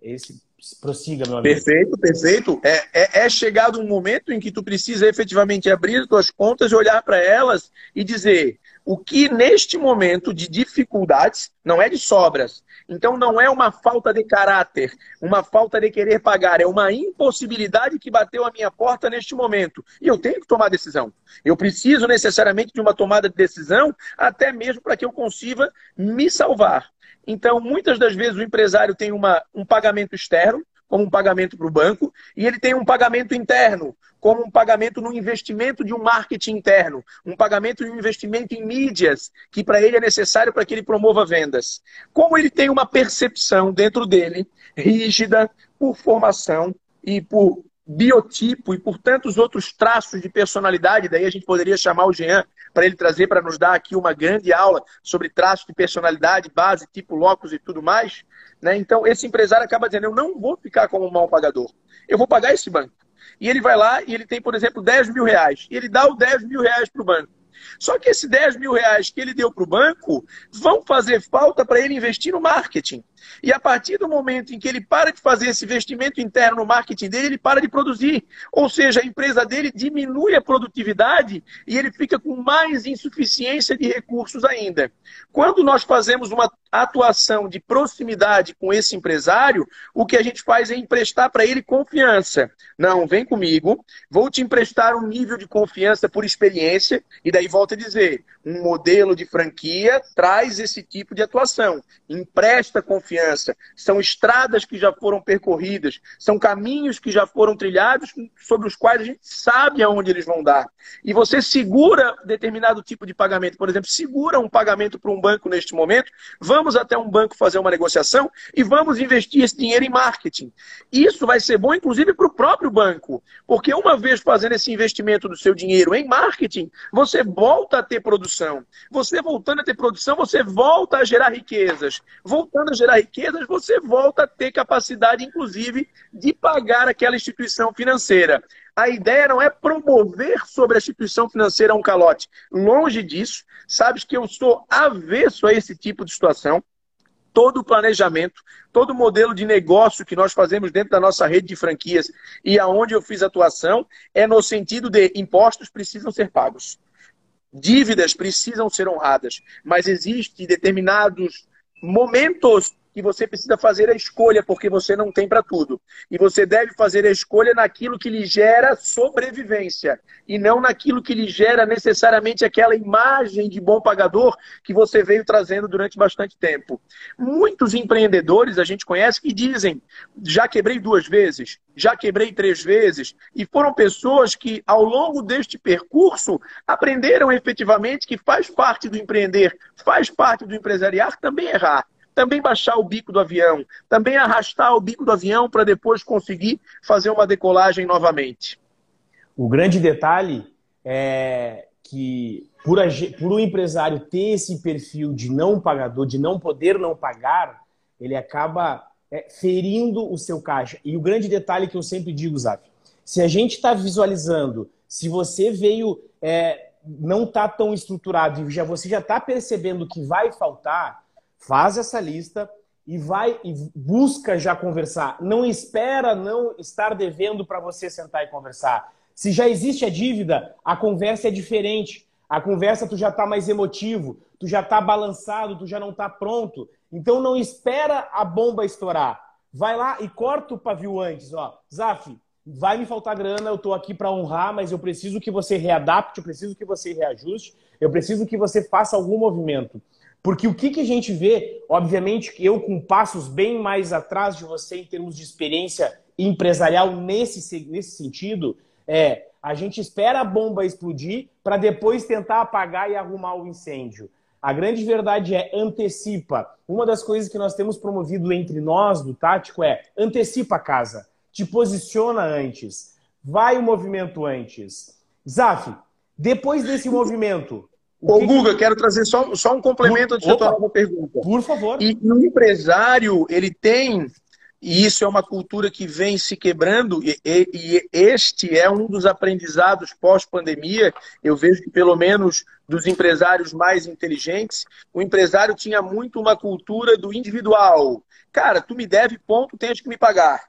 Esse prossiga, meu amigo. Perfeito, perfeito. É, é, é chegado um momento em que tu precisa efetivamente abrir as tuas contas, olhar para elas e dizer o que neste momento de dificuldades, não é de sobras, então não é uma falta de caráter, uma falta de querer pagar, é uma impossibilidade que bateu a minha porta neste momento. E eu tenho que tomar decisão. Eu preciso necessariamente de uma tomada de decisão, até mesmo para que eu consiga me salvar. Então, muitas das vezes o empresário tem uma, um pagamento externo, como um pagamento para o banco, e ele tem um pagamento interno, como um pagamento no investimento de um marketing interno, um pagamento de um investimento em mídias, que para ele é necessário para que ele promova vendas. Como ele tem uma percepção dentro dele, rígida, por formação e por biotipo e por tantos outros traços de personalidade, daí a gente poderia chamar o Jean para ele trazer para nos dar aqui uma grande aula sobre traços de personalidade, base, tipo, locus e tudo mais. Né? Então, esse empresário acaba dizendo: eu não vou ficar como um mal pagador, eu vou pagar esse banco. E ele vai lá e ele tem, por exemplo, 10 mil reais. E ele dá o 10 mil reais para o banco. Só que esses 10 mil reais que ele deu para o banco vão fazer falta para ele investir no marketing. E a partir do momento em que ele para de fazer esse investimento interno no marketing dele, ele para de produzir. Ou seja, a empresa dele diminui a produtividade e ele fica com mais insuficiência de recursos ainda. Quando nós fazemos uma atuação de proximidade com esse empresário, o que a gente faz é emprestar para ele confiança. Não, vem comigo, vou te emprestar um nível de confiança por experiência, e daí volta a dizer, um modelo de franquia traz esse tipo de atuação, empresta confiança. São estradas que já foram percorridas, são caminhos que já foram trilhados, sobre os quais a gente sabe aonde eles vão dar. E você segura determinado tipo de pagamento, por exemplo, segura um pagamento para um banco neste momento, vamos até um banco fazer uma negociação e vamos investir esse dinheiro em marketing. Isso vai ser bom, inclusive, para o próprio banco, porque uma vez fazendo esse investimento do seu dinheiro em marketing, você volta a ter produção. Você voltando a ter produção, você volta a gerar riquezas. Voltando a gerar riquezas, você volta a ter capacidade, inclusive, de pagar aquela instituição financeira. A ideia não é promover sobre a instituição financeira um calote. Longe disso, sabes que eu sou avesso a esse tipo de situação. Todo o planejamento, todo o modelo de negócio que nós fazemos dentro da nossa rede de franquias e aonde eu fiz atuação é no sentido de impostos precisam ser pagos. Dívidas precisam ser honradas, mas existem determinados momentos que você precisa fazer a escolha, porque você não tem para tudo. E você deve fazer a escolha naquilo que lhe gera sobrevivência, e não naquilo que lhe gera necessariamente aquela imagem de bom pagador que você veio trazendo durante bastante tempo. Muitos empreendedores a gente conhece que dizem: já quebrei duas vezes, já quebrei três vezes, e foram pessoas que, ao longo deste percurso, aprenderam efetivamente que faz parte do empreender, faz parte do empresariar também errar também baixar o bico do avião, também arrastar o bico do avião para depois conseguir fazer uma decolagem novamente. O grande detalhe é que por, por empresário ter esse perfil de não pagador, de não poder não pagar, ele acaba é, ferindo o seu caixa. E o grande detalhe que eu sempre digo, Zaf, se a gente está visualizando, se você veio, é, não está tão estruturado e já você já está percebendo que vai faltar, faz essa lista e vai e busca já conversar. Não espera não estar devendo para você sentar e conversar. Se já existe a dívida, a conversa é diferente. A conversa tu já está mais emotivo, tu já está balançado, tu já não está pronto. Então não espera a bomba estourar. Vai lá e corta o pavio antes, ó. Zaf, vai me faltar grana, eu estou aqui para honrar, mas eu preciso que você readapte, eu preciso que você reajuste, eu preciso que você faça algum movimento. Porque o que, que a gente vê, obviamente, que eu com passos bem mais atrás de você em termos de experiência empresarial nesse, nesse sentido, é a gente espera a bomba explodir para depois tentar apagar e arrumar o incêndio. A grande verdade é antecipa. Uma das coisas que nós temos promovido entre nós do Tático é antecipa a casa, te posiciona antes, vai o movimento antes. Zaf, depois desse [laughs] movimento, Ô, Guga, que... quero trazer só, só um complemento antes de tua nova pergunta. Por favor. E o empresário, ele tem, e isso é uma cultura que vem se quebrando, e, e, e este é um dos aprendizados pós-pandemia. Eu vejo que, pelo menos dos empresários mais inteligentes, o empresário tinha muito uma cultura do individual. Cara, tu me deve ponto, tens que me pagar.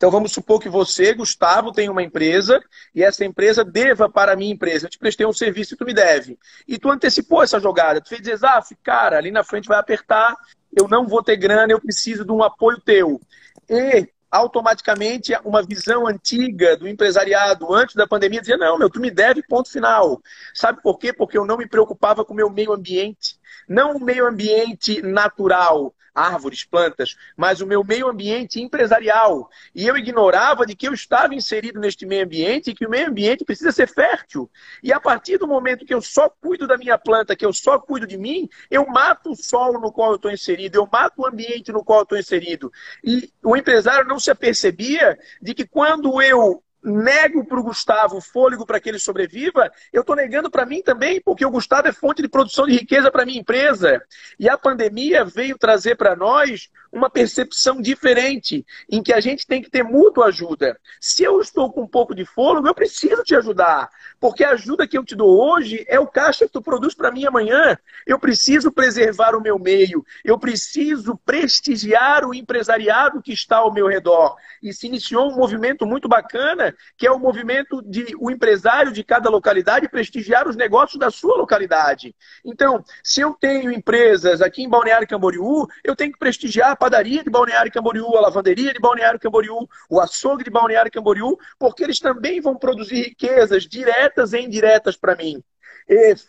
Então vamos supor que você, Gustavo, tem uma empresa e essa empresa deva para a minha empresa. Eu te prestei um serviço e tu me deve. E tu antecipou essa jogada. Tu fez dizer, ah, cara, ali na frente vai apertar, eu não vou ter grana, eu preciso de um apoio teu. E automaticamente uma visão antiga do empresariado antes da pandemia dizia: não, meu, tu me deve, ponto final. Sabe por quê? Porque eu não me preocupava com o meu meio ambiente. Não o meio ambiente natural, árvores, plantas, mas o meu meio ambiente empresarial. E eu ignorava de que eu estava inserido neste meio ambiente e que o meio ambiente precisa ser fértil. E a partir do momento que eu só cuido da minha planta, que eu só cuido de mim, eu mato o solo no qual eu estou inserido, eu mato o ambiente no qual eu estou inserido. E o empresário não se apercebia de que quando eu nego para o Gustavo fôlego para que ele sobreviva, eu estou negando para mim também, porque o Gustavo é fonte de produção de riqueza para minha empresa. E a pandemia veio trazer para nós uma percepção diferente, em que a gente tem que ter mútua ajuda. Se eu estou com um pouco de fôlego, eu preciso te ajudar, porque a ajuda que eu te dou hoje é o caixa que tu produz para mim amanhã. Eu preciso preservar o meu meio, eu preciso prestigiar o empresariado que está ao meu redor. E se iniciou um movimento muito bacana, que é o movimento de o empresário de cada localidade prestigiar os negócios da sua localidade. Então, se eu tenho empresas aqui em Balneário Camboriú, eu tenho que prestigiar padaria de Balneário Camboriú, a lavanderia de Balneário Camboriú, o açougue de Balneário Camboriú, porque eles também vão produzir riquezas diretas e indiretas para mim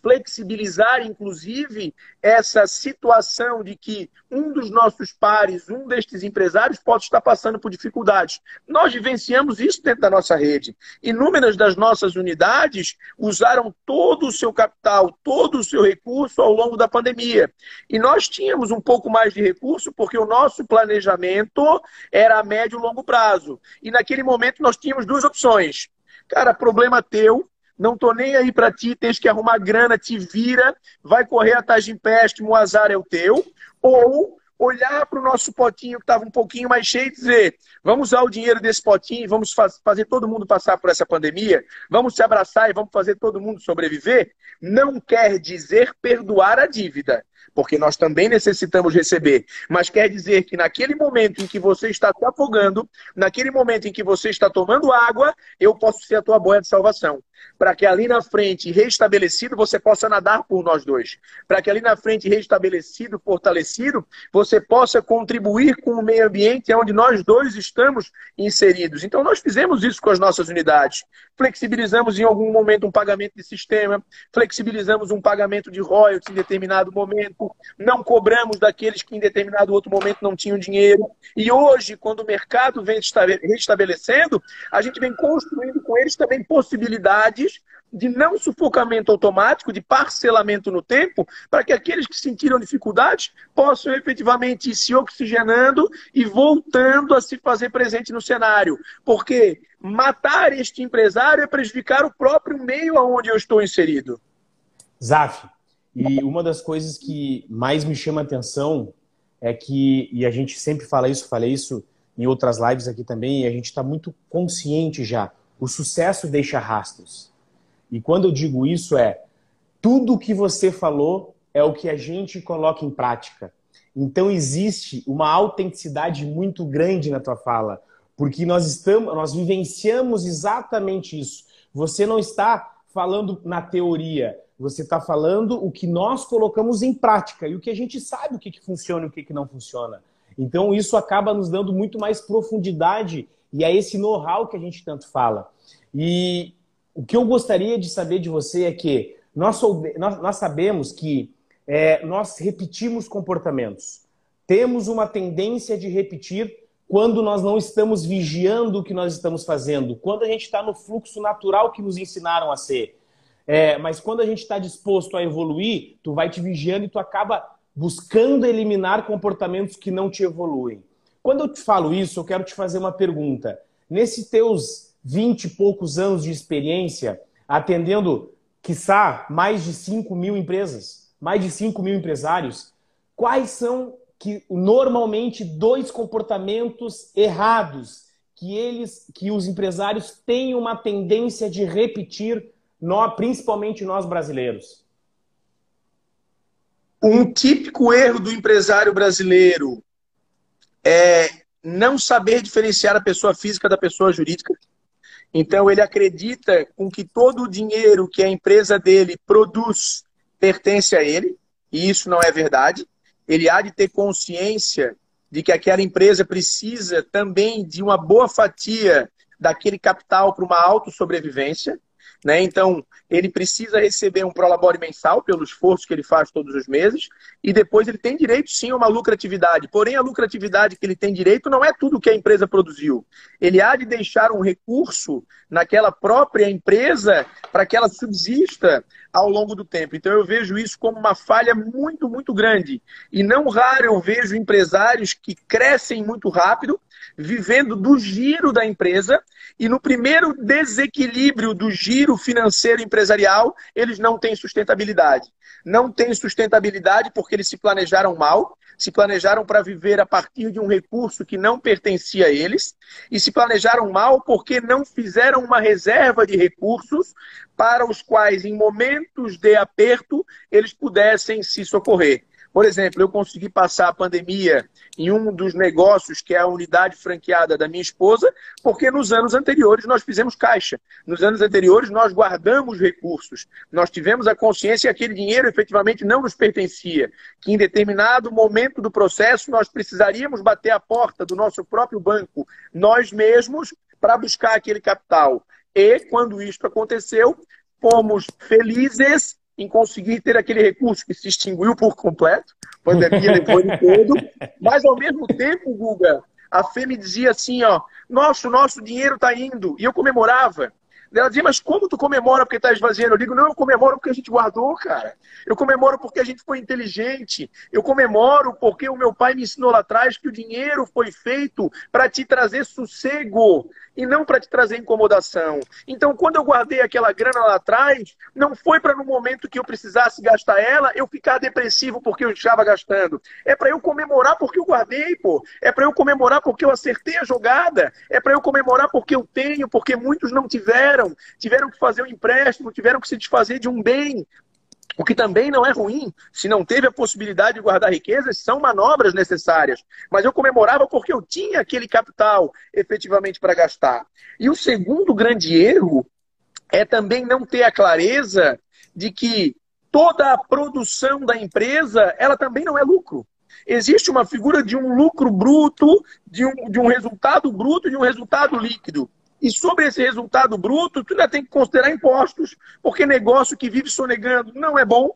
flexibilizar, inclusive, essa situação de que um dos nossos pares, um destes empresários, pode estar passando por dificuldades. Nós vivenciamos isso dentro da nossa rede. Inúmeras das nossas unidades usaram todo o seu capital, todo o seu recurso ao longo da pandemia. E nós tínhamos um pouco mais de recurso porque o nosso planejamento era a médio e longo prazo. E naquele momento nós tínhamos duas opções. Cara, problema teu, não tô nem aí para ti, tens que arrumar grana, te vira, vai correr atrás de empréstimo, o azar é o teu, ou olhar para o nosso potinho que estava um pouquinho mais cheio e dizer: vamos usar o dinheiro desse potinho, vamos faz, fazer todo mundo passar por essa pandemia, vamos se abraçar e vamos fazer todo mundo sobreviver, não quer dizer perdoar a dívida porque nós também necessitamos receber. Mas quer dizer que naquele momento em que você está se afogando, naquele momento em que você está tomando água, eu posso ser a tua boia de salvação. Para que ali na frente, restabelecido, você possa nadar por nós dois. Para que ali na frente, restabelecido, fortalecido, você possa contribuir com o meio ambiente onde nós dois estamos inseridos. Então, nós fizemos isso com as nossas unidades. Flexibilizamos em algum momento um pagamento de sistema, flexibilizamos um pagamento de royalties em determinado momento não cobramos daqueles que em determinado outro momento não tinham dinheiro. E hoje, quando o mercado vem restabelecendo, a gente vem construindo com eles também possibilidades de não sufocamento automático, de parcelamento no tempo, para que aqueles que sentiram dificuldades possam efetivamente ir se oxigenando e voltando a se fazer presente no cenário. Porque matar este empresário é prejudicar o próprio meio aonde eu estou inserido. Zaf, e uma das coisas que mais me chama a atenção é que, e a gente sempre fala isso, falei isso em outras lives aqui também, e a gente está muito consciente já. O sucesso deixa rastros. E quando eu digo isso é tudo que você falou é o que a gente coloca em prática. Então existe uma autenticidade muito grande na tua fala, porque nós estamos, nós vivenciamos exatamente isso. Você não está falando na teoria, você está falando o que nós colocamos em prática e o que a gente sabe o que, que funciona e o que, que não funciona. Então, isso acaba nos dando muito mais profundidade e é esse know-how que a gente tanto fala. E o que eu gostaria de saber de você é que nós, nós, nós sabemos que é, nós repetimos comportamentos. Temos uma tendência de repetir quando nós não estamos vigiando o que nós estamos fazendo, quando a gente está no fluxo natural que nos ensinaram a ser. É, mas quando a gente está disposto a evoluir, tu vai te vigiando e tu acaba buscando eliminar comportamentos que não te evoluem. Quando eu te falo isso, eu quero te fazer uma pergunta. Nesses teus 20 e poucos anos de experiência, atendendo, quiçá, mais de 5 mil empresas, mais de 5 mil empresários, quais são que normalmente dois comportamentos errados que eles, que os empresários têm uma tendência de repetir nós, principalmente nós brasileiros? Um típico erro do empresário brasileiro é não saber diferenciar a pessoa física da pessoa jurídica. Então, ele acredita com que todo o dinheiro que a empresa dele produz pertence a ele, e isso não é verdade. Ele há de ter consciência de que aquela empresa precisa também de uma boa fatia daquele capital para uma autossobrevivência. Né? Então, ele precisa receber um prolabore mensal pelo esforço que ele faz todos os meses, e depois ele tem direito sim a uma lucratividade. Porém, a lucratividade que ele tem direito não é tudo que a empresa produziu. Ele há de deixar um recurso naquela própria empresa para que ela subsista ao longo do tempo. Então, eu vejo isso como uma falha muito, muito grande. E não raro eu vejo empresários que crescem muito rápido, vivendo do giro da empresa e no primeiro desequilíbrio do giro financeiro empresarial, eles não têm sustentabilidade. Não têm sustentabilidade porque eles se planejaram mal, se planejaram para viver a partir de um recurso que não pertencia a eles e se planejaram mal porque não fizeram uma reserva de recursos para os quais, em momentos de aperto, eles pudessem se socorrer. Por exemplo, eu consegui passar a pandemia em um dos negócios que é a unidade franqueada da minha esposa, porque nos anos anteriores nós fizemos caixa. Nos anos anteriores nós guardamos recursos. Nós tivemos a consciência que aquele dinheiro efetivamente não nos pertencia, que em determinado momento do processo nós precisaríamos bater a porta do nosso próprio banco, nós mesmos, para buscar aquele capital. E quando isso aconteceu, fomos felizes em conseguir ter aquele recurso que se extinguiu por completo, pandemia [laughs] depois de tudo, mas ao mesmo tempo, Guga, a Fê me dizia assim, ó, nosso, nosso dinheiro está indo, e eu comemorava. Ela dizia, mas como tu comemora porque está esvaziando? Eu digo, não, eu comemoro porque a gente guardou, cara. Eu comemoro porque a gente foi inteligente. Eu comemoro porque o meu pai me ensinou lá atrás que o dinheiro foi feito para te trazer sossego e não para te trazer incomodação. Então, quando eu guardei aquela grana lá atrás, não foi para no momento que eu precisasse gastar ela, eu ficar depressivo porque eu estava gastando. É para eu comemorar porque eu guardei, pô. É para eu comemorar porque eu acertei a jogada. É para eu comemorar porque eu tenho, porque muitos não tiveram. Tiveram que fazer um empréstimo, tiveram que se desfazer de um bem. O que também não é ruim, se não teve a possibilidade de guardar riquezas, são manobras necessárias. Mas eu comemorava porque eu tinha aquele capital efetivamente para gastar. E o segundo grande erro é também não ter a clareza de que toda a produção da empresa, ela também não é lucro. Existe uma figura de um lucro bruto, de um, de um resultado bruto e de um resultado líquido. E sobre esse resultado bruto, tu ainda tem que considerar impostos, porque negócio que vive sonegando não é bom.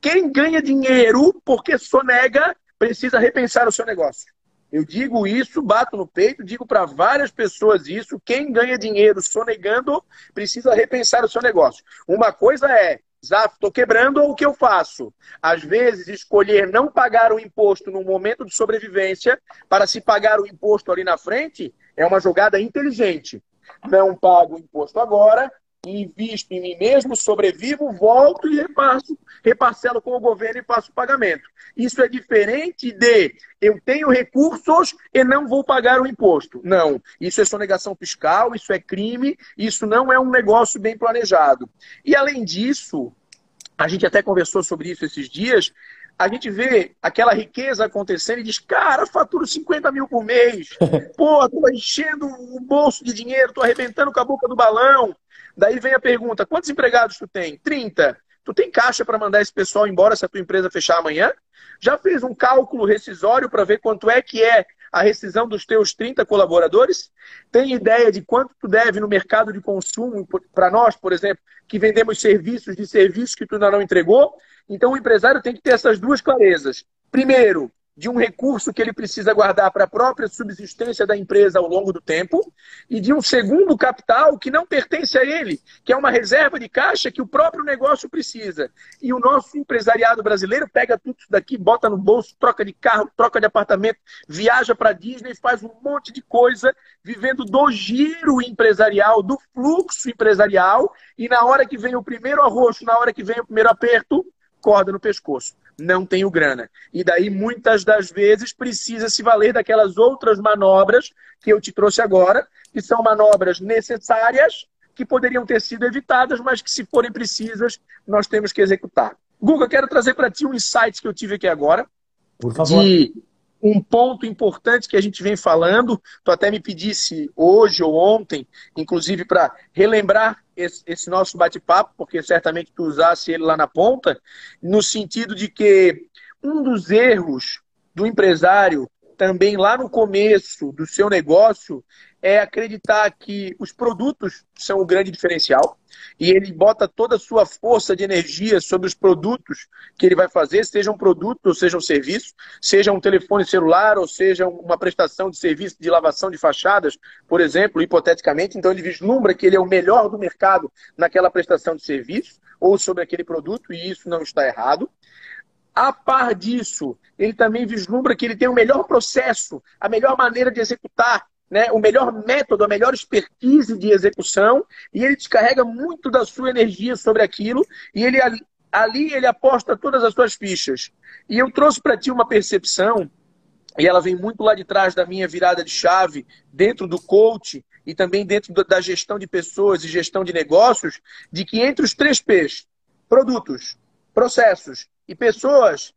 Quem ganha dinheiro porque sonega precisa repensar o seu negócio. Eu digo isso, bato no peito, digo para várias pessoas isso. Quem ganha dinheiro sonegando precisa repensar o seu negócio. Uma coisa é, Zaf, estou quebrando o que eu faço? Às vezes, escolher não pagar o imposto no momento de sobrevivência para se pagar o imposto ali na frente é uma jogada inteligente não pago o imposto agora, invisto em mim mesmo, sobrevivo, volto e repasso, reparcelo com o governo e faço o pagamento. Isso é diferente de eu tenho recursos e não vou pagar o imposto. Não, isso é sonegação fiscal, isso é crime, isso não é um negócio bem planejado. E além disso, a gente até conversou sobre isso esses dias, a gente vê aquela riqueza acontecendo e diz, cara, faturo 50 mil por mês. [laughs] Pô, tô enchendo o bolso de dinheiro, tô arrebentando com a boca do balão. Daí vem a pergunta, quantos empregados tu tem? 30. Tu tem caixa para mandar esse pessoal embora se a tua empresa fechar amanhã? Já fez um cálculo rescisório para ver quanto é que é a rescisão dos teus 30 colaboradores? Tem ideia de quanto tu deve no mercado de consumo para nós, por exemplo, que vendemos serviços de serviços que tu ainda não entregou? Então, o empresário tem que ter essas duas clarezas. Primeiro, de um recurso que ele precisa guardar para a própria subsistência da empresa ao longo do tempo, e de um segundo capital que não pertence a ele, que é uma reserva de caixa que o próprio negócio precisa. E o nosso empresariado brasileiro pega tudo isso daqui, bota no bolso, troca de carro, troca de apartamento, viaja para Disney, faz um monte de coisa, vivendo do giro empresarial, do fluxo empresarial, e na hora que vem o primeiro arroxo, na hora que vem o primeiro aperto, corda no pescoço. Não tenho grana. E daí, muitas das vezes, precisa se valer daquelas outras manobras que eu te trouxe agora, que são manobras necessárias, que poderiam ter sido evitadas, mas que, se forem precisas, nós temos que executar. Guga, quero trazer para ti um insight que eu tive aqui agora. Por favor. De um ponto importante que a gente vem falando, tu até me pedisse hoje ou ontem, inclusive para relembrar esse, esse nosso bate-papo, porque certamente tu usasse ele lá na ponta, no sentido de que um dos erros do empresário também lá no começo do seu negócio é acreditar que os produtos são o grande diferencial e ele bota toda a sua força de energia sobre os produtos que ele vai fazer, seja um produto ou seja um serviço, seja um telefone celular ou seja uma prestação de serviço de lavação de fachadas, por exemplo, hipoteticamente. Então ele vislumbra que ele é o melhor do mercado naquela prestação de serviço ou sobre aquele produto e isso não está errado. A par disso, ele também vislumbra que ele tem o melhor processo, a melhor maneira de executar né, o melhor método, a melhor expertise de execução, e ele descarrega muito da sua energia sobre aquilo, e ele ali, ele aposta todas as suas fichas. E eu trouxe para ti uma percepção, e ela vem muito lá de trás da minha virada de chave, dentro do coach e também dentro da gestão de pessoas e gestão de negócios, de que entre os três P's, produtos, processos e pessoas,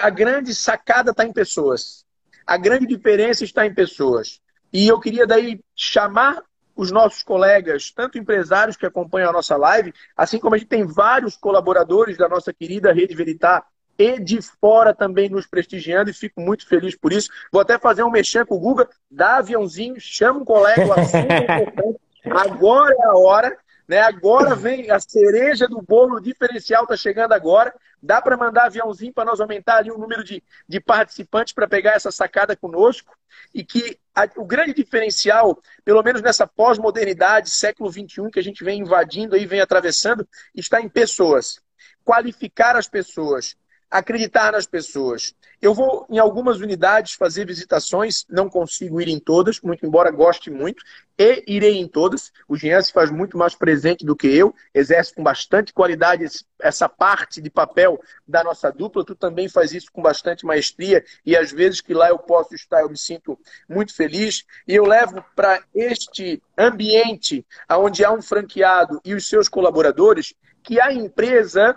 a grande sacada está em pessoas. A grande diferença está em pessoas. E eu queria daí chamar os nossos colegas, tanto empresários que acompanham a nossa live, assim como a gente tem vários colaboradores da nossa querida Rede Veritar e de fora também nos prestigiando e fico muito feliz por isso. Vou até fazer um mexer com o Guga, dá aviãozinho, chama um colega, [laughs] o assunto é importante. Agora é a hora, né? Agora vem a cereja do bolo diferencial, tá chegando agora. Dá para mandar aviãozinho para nós aumentar ali o número de, de participantes para pegar essa sacada conosco e que a, o grande diferencial, pelo menos nessa pós-modernidade, século XXI, que a gente vem invadindo e vem atravessando, está em pessoas. Qualificar as pessoas, acreditar nas pessoas. Eu vou em algumas unidades fazer visitações, não consigo ir em todas, muito embora goste muito, e irei em todas. O Jean se faz muito mais presente do que eu, exerce com bastante qualidade essa parte de papel da nossa dupla. Tu também faz isso com bastante maestria e às vezes que lá eu posso estar, eu me sinto muito feliz. E eu levo para este ambiente onde há um franqueado e os seus colaboradores que a empresa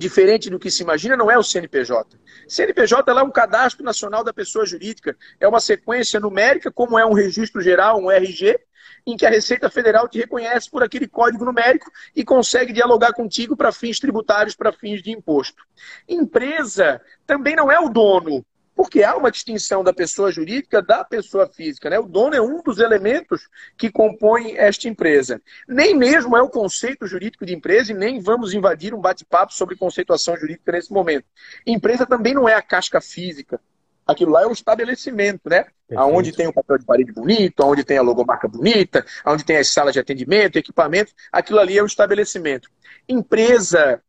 diferente do que se imagina, não é o CNPJ. CNPJ é um cadastro nacional da pessoa jurídica, é uma sequência numérica, como é um registro geral, um RG, em que a Receita Federal te reconhece por aquele código numérico e consegue dialogar contigo para fins tributários, para fins de imposto. Empresa também não é o dono, porque há uma distinção da pessoa jurídica da pessoa física. Né? O dono é um dos elementos que compõem esta empresa. Nem mesmo é o conceito jurídico de empresa e nem vamos invadir um bate-papo sobre conceituação jurídica nesse momento. Empresa também não é a casca física. Aquilo lá é o estabelecimento, né? Perfeito. Onde tem o papel de parede bonito, onde tem a logomarca bonita, onde tem as salas de atendimento, equipamento, aquilo ali é o estabelecimento. Empresa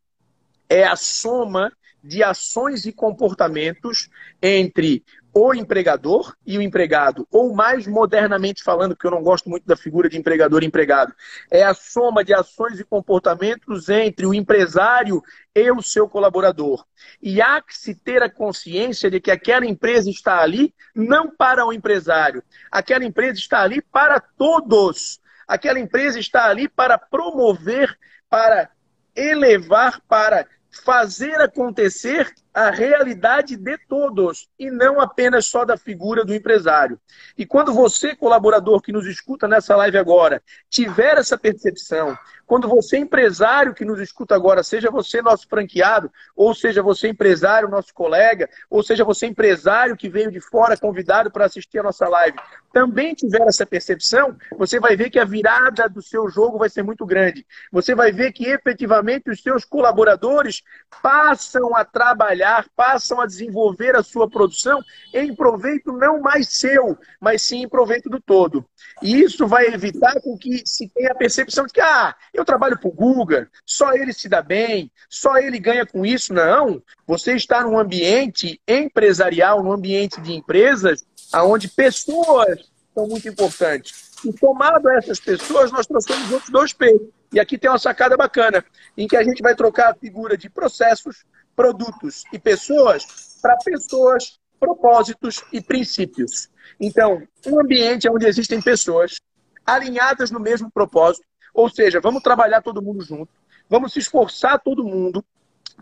é a soma de ações e comportamentos entre o empregador e o empregado, ou mais modernamente falando, porque eu não gosto muito da figura de empregador e empregado, é a soma de ações e comportamentos entre o empresário e o seu colaborador. E há que se ter a consciência de que aquela empresa está ali não para o empresário, aquela empresa está ali para todos. Aquela empresa está ali para promover, para elevar, para fazer acontecer a realidade de todos e não apenas só da figura do empresário. E quando você, colaborador que nos escuta nessa live agora, tiver essa percepção, quando você, empresário que nos escuta agora, seja você nosso franqueado, ou seja você empresário, nosso colega, ou seja você empresário que veio de fora convidado para assistir a nossa live, também tiver essa percepção, você vai ver que a virada do seu jogo vai ser muito grande. Você vai ver que efetivamente os seus colaboradores passam a trabalhar trabalhar, passam a desenvolver a sua produção em proveito não mais seu, mas sim em proveito do todo. E isso vai evitar com que se tenha a percepção de que, ah, eu trabalho para o Google, só ele se dá bem, só ele ganha com isso. Não. Você está num ambiente empresarial, num ambiente de empresas, onde pessoas são muito importantes. E tomado essas pessoas, nós trouxemos outros dois P. E aqui tem uma sacada bacana, em que a gente vai trocar a figura de processos produtos e pessoas para pessoas, propósitos e princípios. Então, um ambiente onde existem pessoas alinhadas no mesmo propósito, ou seja, vamos trabalhar todo mundo junto, vamos se esforçar todo mundo,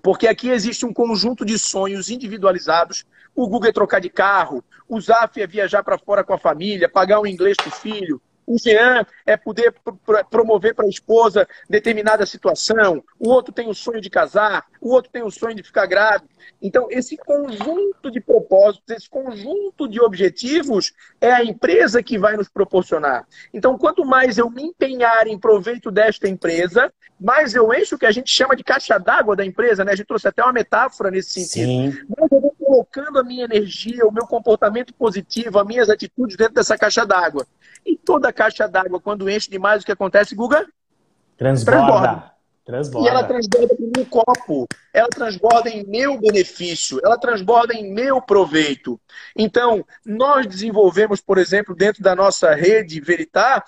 porque aqui existe um conjunto de sonhos individualizados. O Google é trocar de carro, o Zaf é viajar para fora com a família, pagar um inglês para o filho, o Jean é poder promover para a esposa determinada situação. O outro tem o sonho de casar. O outro tem o sonho de ficar grávido. Então, esse conjunto de propósitos, esse conjunto de objetivos é a empresa que vai nos proporcionar. Então, quanto mais eu me empenhar em proveito desta empresa, mais eu encho o que a gente chama de caixa d'água da empresa, né? A gente trouxe até uma metáfora nesse sentido. Sim. Mais eu vou colocando a minha energia, o meu comportamento positivo, as minhas atitudes dentro dessa caixa d'água. E toda caixa d'água, quando enche demais, o que acontece, Guga? Transborda. Transborda. Transborda. E ela transborda em um copo, ela transborda em meu benefício, ela transborda em meu proveito. Então, nós desenvolvemos, por exemplo, dentro da nossa rede Veritar,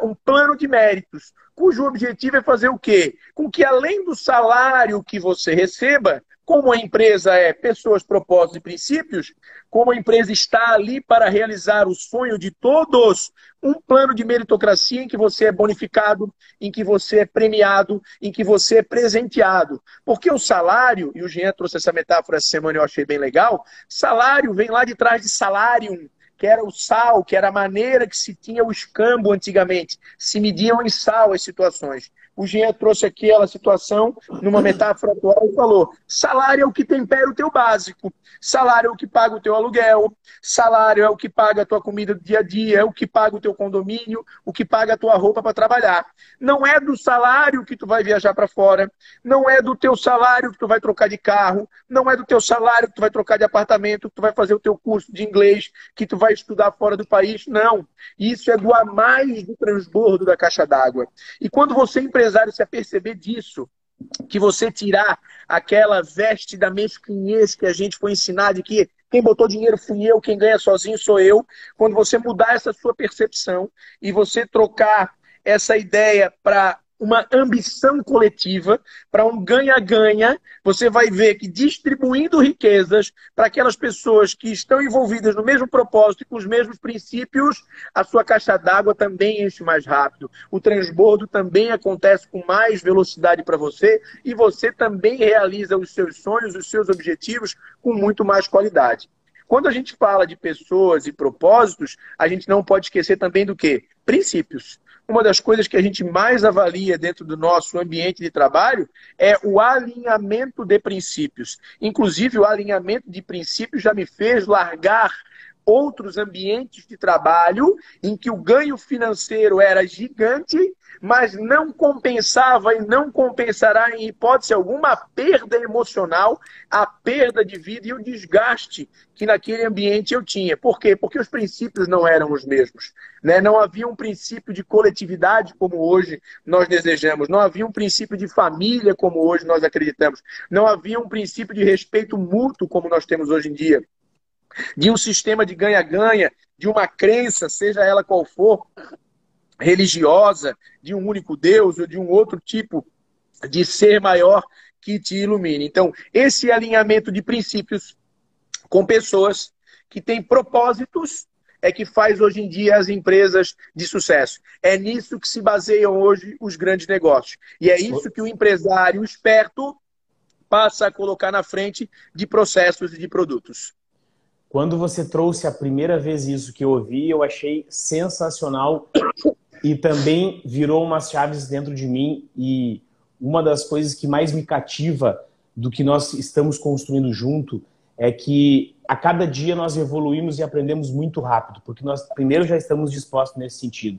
um plano de méritos, cujo objetivo é fazer o quê? Com que além do salário que você receba, como a empresa é pessoas, propósitos e princípios, como a empresa está ali para realizar o sonho de todos, um plano de meritocracia em que você é bonificado, em que você é premiado, em que você é presenteado. Porque o salário, e o Jean trouxe essa metáfora essa semana, eu achei bem legal, salário vem lá de trás de salário, que era o sal, que era a maneira que se tinha o escambo antigamente. Se mediam em sal as situações. O Jean trouxe aquela situação numa metáfora atual e falou: salário é o que tempera o teu básico, salário é o que paga o teu aluguel, salário é o que paga a tua comida do dia a dia, é o que paga o teu condomínio, o que paga a tua roupa para trabalhar. Não é do salário que tu vai viajar para fora, não é do teu salário que tu vai trocar de carro, não é do teu salário que tu vai trocar de apartamento, que tu vai fazer o teu curso de inglês, que tu vai estudar fora do país, não. Isso é do a mais do transbordo da caixa d'água. E quando você empreende empresário se aperceber disso, que você tirar aquela veste da mesquinhez que a gente foi ensinar de que quem botou dinheiro fui eu, quem ganha sozinho sou eu. Quando você mudar essa sua percepção e você trocar essa ideia para uma ambição coletiva, para um ganha-ganha, você vai ver que distribuindo riquezas para aquelas pessoas que estão envolvidas no mesmo propósito e com os mesmos princípios, a sua caixa d'água também enche mais rápido. O transbordo também acontece com mais velocidade para você e você também realiza os seus sonhos, os seus objetivos com muito mais qualidade. Quando a gente fala de pessoas e propósitos, a gente não pode esquecer também do que? Princípios uma das coisas que a gente mais avalia dentro do nosso ambiente de trabalho é o alinhamento de princípios. Inclusive, o alinhamento de princípios já me fez largar outros ambientes de trabalho em que o ganho financeiro era gigante, mas não compensava e não compensará em hipótese alguma a perda emocional, a perda de vida e o desgaste que naquele ambiente eu tinha. Por quê? Porque os princípios não eram os mesmos. Né? Não havia um princípio de coletividade como hoje nós desejamos, não havia um princípio de família como hoje nós acreditamos, não havia um princípio de respeito mútuo como nós temos hoje em dia de um sistema de ganha-ganha, de uma crença, seja ela qual for, religiosa, de um único Deus ou de um outro tipo de ser maior que te ilumine. Então, esse alinhamento de princípios com pessoas que têm propósitos é que faz hoje em dia as empresas de sucesso. É nisso que se baseiam hoje os grandes negócios. E é isso que o empresário esperto passa a colocar na frente de processos e de produtos. Quando você trouxe a primeira vez isso que eu ouvi, eu achei sensacional e também virou umas chaves dentro de mim e uma das coisas que mais me cativa do que nós estamos construindo junto é que a cada dia nós evoluímos e aprendemos muito rápido, porque nós primeiro já estamos dispostos nesse sentido.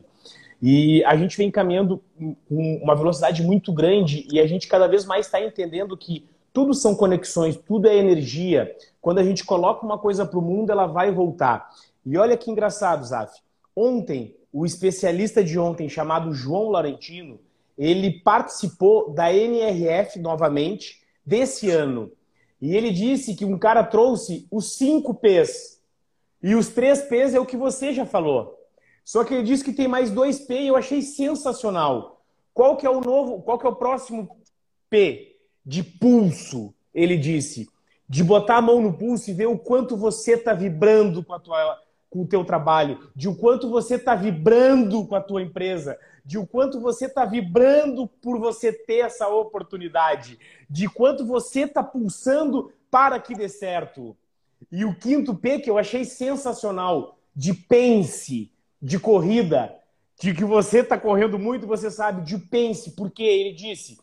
E a gente vem caminhando com uma velocidade muito grande e a gente cada vez mais está entendendo que tudo são conexões, tudo é energia. Quando a gente coloca uma coisa para o mundo, ela vai voltar. E olha que engraçado, Zaf. Ontem, o especialista de ontem, chamado João Laurentino, ele participou da NRF novamente desse ano. E ele disse que um cara trouxe os cinco P's. E os três P's é o que você já falou. Só que ele disse que tem mais dois P e eu achei sensacional. Qual que é o novo, qual que é o próximo P? De pulso, ele disse, de botar a mão no pulso e ver o quanto você está vibrando com, tua, com o teu trabalho, de o quanto você está vibrando com a tua empresa, de o quanto você está vibrando por você ter essa oportunidade, de quanto você está pulsando para que dê certo. E o quinto P que eu achei sensacional, de pense, de corrida, de que você está correndo muito, você sabe, de pense, porque ele disse,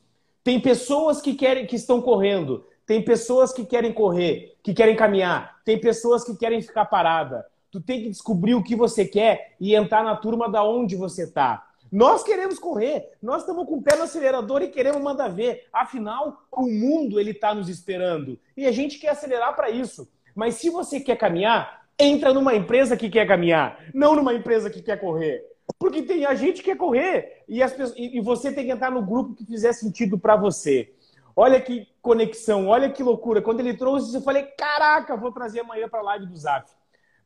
tem pessoas que querem que estão correndo, tem pessoas que querem correr, que querem caminhar, tem pessoas que querem ficar parada. Tu tem que descobrir o que você quer e entrar na turma da onde você está. Nós queremos correr, nós estamos com o pé no acelerador e queremos mandar ver. Afinal, o mundo ele está nos esperando e a gente quer acelerar para isso. Mas se você quer caminhar, entra numa empresa que quer caminhar, não numa empresa que quer correr. Porque tem a gente que quer correr e, as pessoas, e você tem que entrar no grupo que fizer sentido para você. Olha que conexão, olha que loucura. Quando ele trouxe isso, eu falei: caraca, vou trazer amanhã para a live do Zap.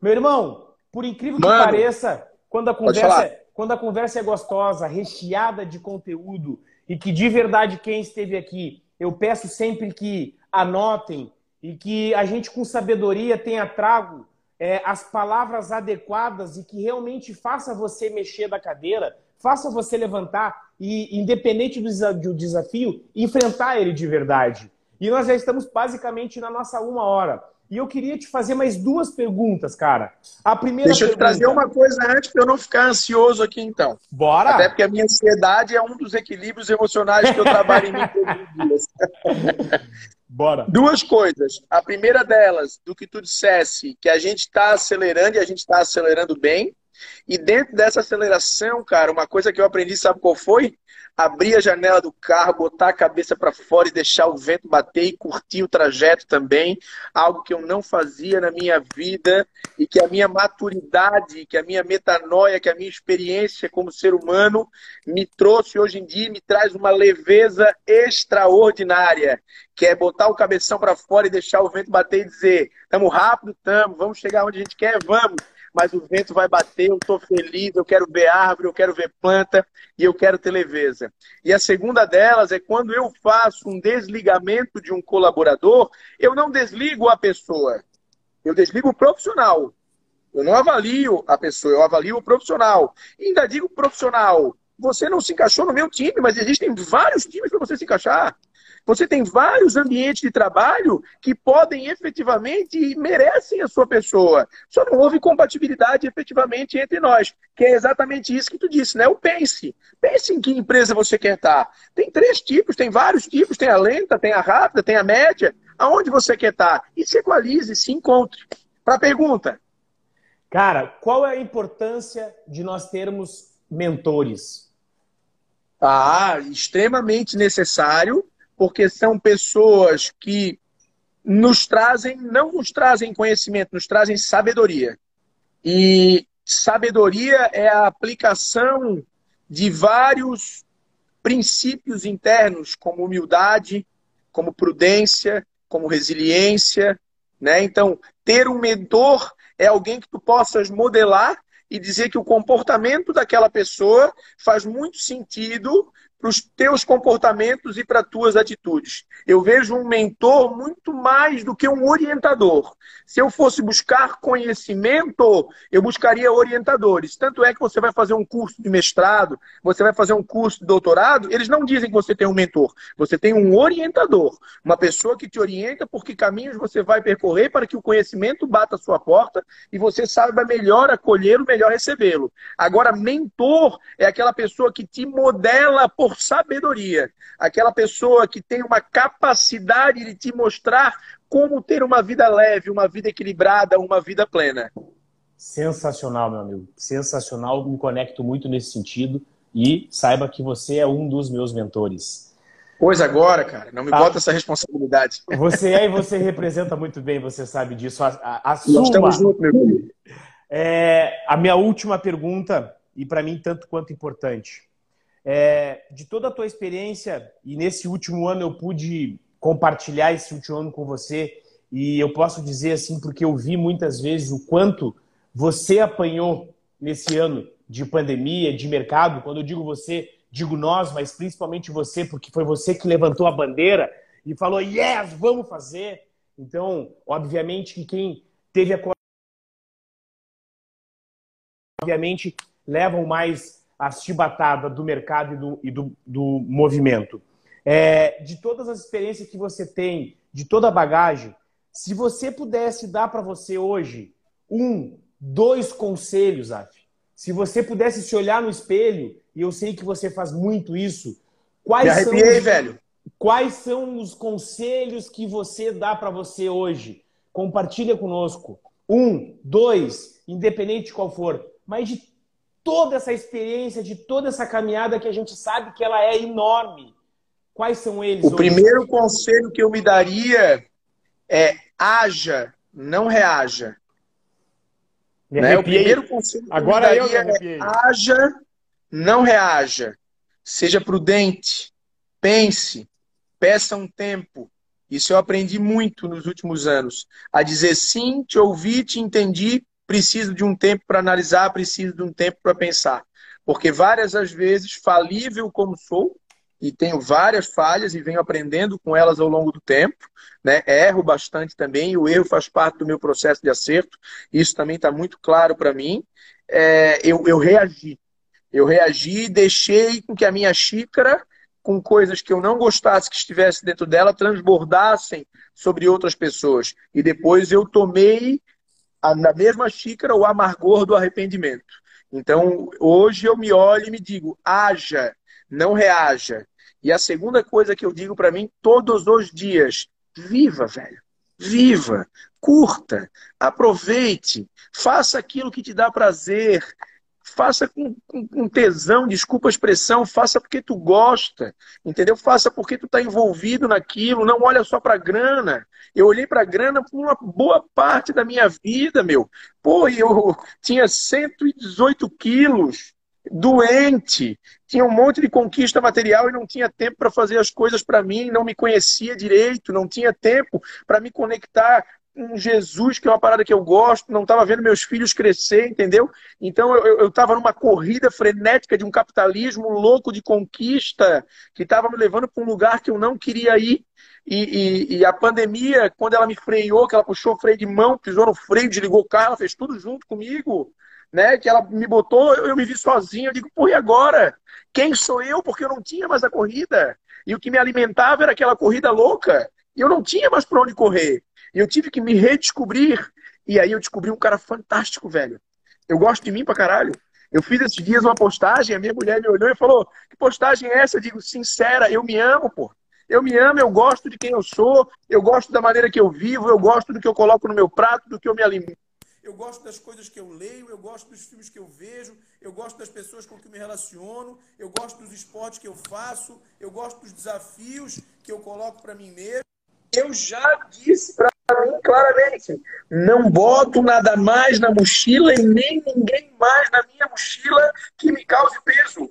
Meu irmão, por incrível Mano, que pareça, quando a conversa, quando a conversa é gostosa, recheada de conteúdo e que de verdade quem esteve aqui, eu peço sempre que anotem e que a gente com sabedoria tenha trago é, as palavras adequadas e que realmente faça você mexer da cadeira, faça você levantar e, independente do desafio, enfrentar ele de verdade. E nós já estamos basicamente na nossa uma hora. E eu queria te fazer mais duas perguntas, cara. A primeira Deixa eu pergunta... te trazer uma coisa antes para eu não ficar ansioso aqui, então. Bora! Até porque a minha ansiedade é um dos equilíbrios emocionais que eu trabalho em mim todos os dias. [laughs] Bora. Duas coisas. A primeira delas, do que tu dissesse, que a gente está acelerando e a gente está acelerando bem. E dentro dessa aceleração, cara, uma coisa que eu aprendi, sabe qual foi? Abrir a janela do carro, botar a cabeça para fora e deixar o vento bater e curtir o trajeto também. Algo que eu não fazia na minha vida e que a minha maturidade, que a minha metanoia, que a minha experiência como ser humano me trouxe hoje em dia, me traz uma leveza extraordinária, que é botar o cabeção para fora e deixar o vento bater e dizer: "Tamo rápido, tamo, vamos chegar onde a gente quer, vamos" mas o vento vai bater, eu estou feliz, eu quero ver árvore, eu quero ver planta e eu quero ter leveza. E a segunda delas é quando eu faço um desligamento de um colaborador, eu não desligo a pessoa, eu desligo o profissional. Eu não avalio a pessoa, eu avalio o profissional. E ainda digo profissional, você não se encaixou no meu time, mas existem vários times para você se encaixar. Você tem vários ambientes de trabalho que podem efetivamente e merecem a sua pessoa. Só não houve compatibilidade efetivamente entre nós, que é exatamente isso que tu disse, né? O pense. Pense em que empresa você quer estar. Tem três tipos, tem vários tipos, tem a lenta, tem a rápida, tem a média. Aonde você quer estar? E se equalize, se encontre. Para a pergunta. Cara, qual é a importância de nós termos mentores? Ah, extremamente necessário porque são pessoas que nos trazem, não nos trazem conhecimento, nos trazem sabedoria. E sabedoria é a aplicação de vários princípios internos, como humildade, como prudência, como resiliência, né? Então, ter um mentor é alguém que tu possas modelar e dizer que o comportamento daquela pessoa faz muito sentido para os teus comportamentos e para tuas atitudes. Eu vejo um mentor muito mais do que um orientador. Se eu fosse buscar conhecimento, eu buscaria orientadores. Tanto é que você vai fazer um curso de mestrado, você vai fazer um curso de doutorado, eles não dizem que você tem um mentor. Você tem um orientador, uma pessoa que te orienta por que caminhos você vai percorrer para que o conhecimento bata a sua porta e você saiba melhor acolhê-lo, melhor recebê-lo. Agora, mentor é aquela pessoa que te modela por por sabedoria. Aquela pessoa que tem uma capacidade de te mostrar como ter uma vida leve, uma vida equilibrada, uma vida plena. Sensacional, meu amigo. Sensacional. Me conecto muito nesse sentido. E saiba que você é um dos meus mentores. Pois agora, cara, não me ah, bota essa responsabilidade. Você é e você representa muito bem, você sabe disso. A, a, assuma. Nós estamos juntos, meu filho. É, a minha última pergunta, e para mim tanto quanto importante. É, de toda a tua experiência, e nesse último ano eu pude compartilhar esse último ano com você, e eu posso dizer assim, porque eu vi muitas vezes o quanto você apanhou nesse ano de pandemia, de mercado. Quando eu digo você, digo nós, mas principalmente você, porque foi você que levantou a bandeira e falou: yes, vamos fazer. Então, obviamente que quem teve a obviamente levam mais a chibatada do mercado e do, e do, do movimento. É, de todas as experiências que você tem, de toda a bagagem, se você pudesse dar para você hoje um, dois conselhos, Af, se você pudesse se olhar no espelho, e eu sei que você faz muito isso, quais arrepiei, são os, velho. Quais são os conselhos que você dá para você hoje? Compartilha conosco. Um, dois, independente de qual for, mas de toda essa experiência, de toda essa caminhada que a gente sabe que ela é enorme. Quais são eles? O hoje? primeiro conselho que eu me daria é haja, não reaja. Né? O primeiro conselho que Agora eu, eu é haja, não reaja. Seja prudente, pense, peça um tempo. Isso eu aprendi muito nos últimos anos. A dizer sim, te ouvi, te entendi, preciso de um tempo para analisar, preciso de um tempo para pensar. Porque várias as vezes, falível como sou, e tenho várias falhas e venho aprendendo com elas ao longo do tempo, né? Erro bastante também, e o erro faz parte do meu processo de acerto. Isso também está muito claro para mim. É, eu, eu reagi. Eu reagi e deixei com que a minha xícara, com coisas que eu não gostasse que estivesse dentro dela, transbordassem sobre outras pessoas. E depois eu tomei na mesma xícara o amargor do arrependimento. Então, hoje eu me olho e me digo: haja, não reaja. E a segunda coisa que eu digo para mim todos os dias: viva, velho. Viva, curta, aproveite, faça aquilo que te dá prazer, faça com, com, com, tesão, desculpa a expressão, faça porque tu gosta, entendeu? Faça porque tu está envolvido naquilo, não olha só para grana. Eu olhei para grana por uma boa parte da minha vida, meu. Pô, eu tinha 118 quilos, doente, tinha um monte de conquista material e não tinha tempo para fazer as coisas para mim, não me conhecia direito, não tinha tempo para me conectar com Jesus, que é uma parada que eu gosto, não estava vendo meus filhos crescer, entendeu? Então eu estava numa corrida frenética de um capitalismo louco de conquista, que estava me levando para um lugar que eu não queria ir. E, e, e, a pandemia, quando ela me freou, que ela puxou o freio de mão, pisou no freio, desligou o carro, fez tudo junto comigo né? Que ela me botou, eu, eu me vi sozinho. Eu digo, pô, e agora? Quem sou eu? Porque eu não tinha mais a corrida. E o que me alimentava era aquela corrida louca. E eu não tinha mais para onde correr. E eu tive que me redescobrir. E aí eu descobri um cara fantástico, velho. Eu gosto de mim pra caralho. Eu fiz esses dias uma postagem, a minha mulher me olhou e falou: Que postagem é essa? Eu digo, sincera, eu me amo, pô. Eu me amo, eu gosto de quem eu sou, eu gosto da maneira que eu vivo, eu gosto do que eu coloco no meu prato, do que eu me alimento eu gosto das coisas que eu leio, eu gosto dos filmes que eu vejo, eu gosto das pessoas com que me relaciono, eu gosto dos esportes que eu faço, eu gosto dos desafios que eu coloco para mim mesmo. Eu já disse para mim claramente: não boto nada mais na mochila e nem ninguém mais na minha mochila que me cause peso.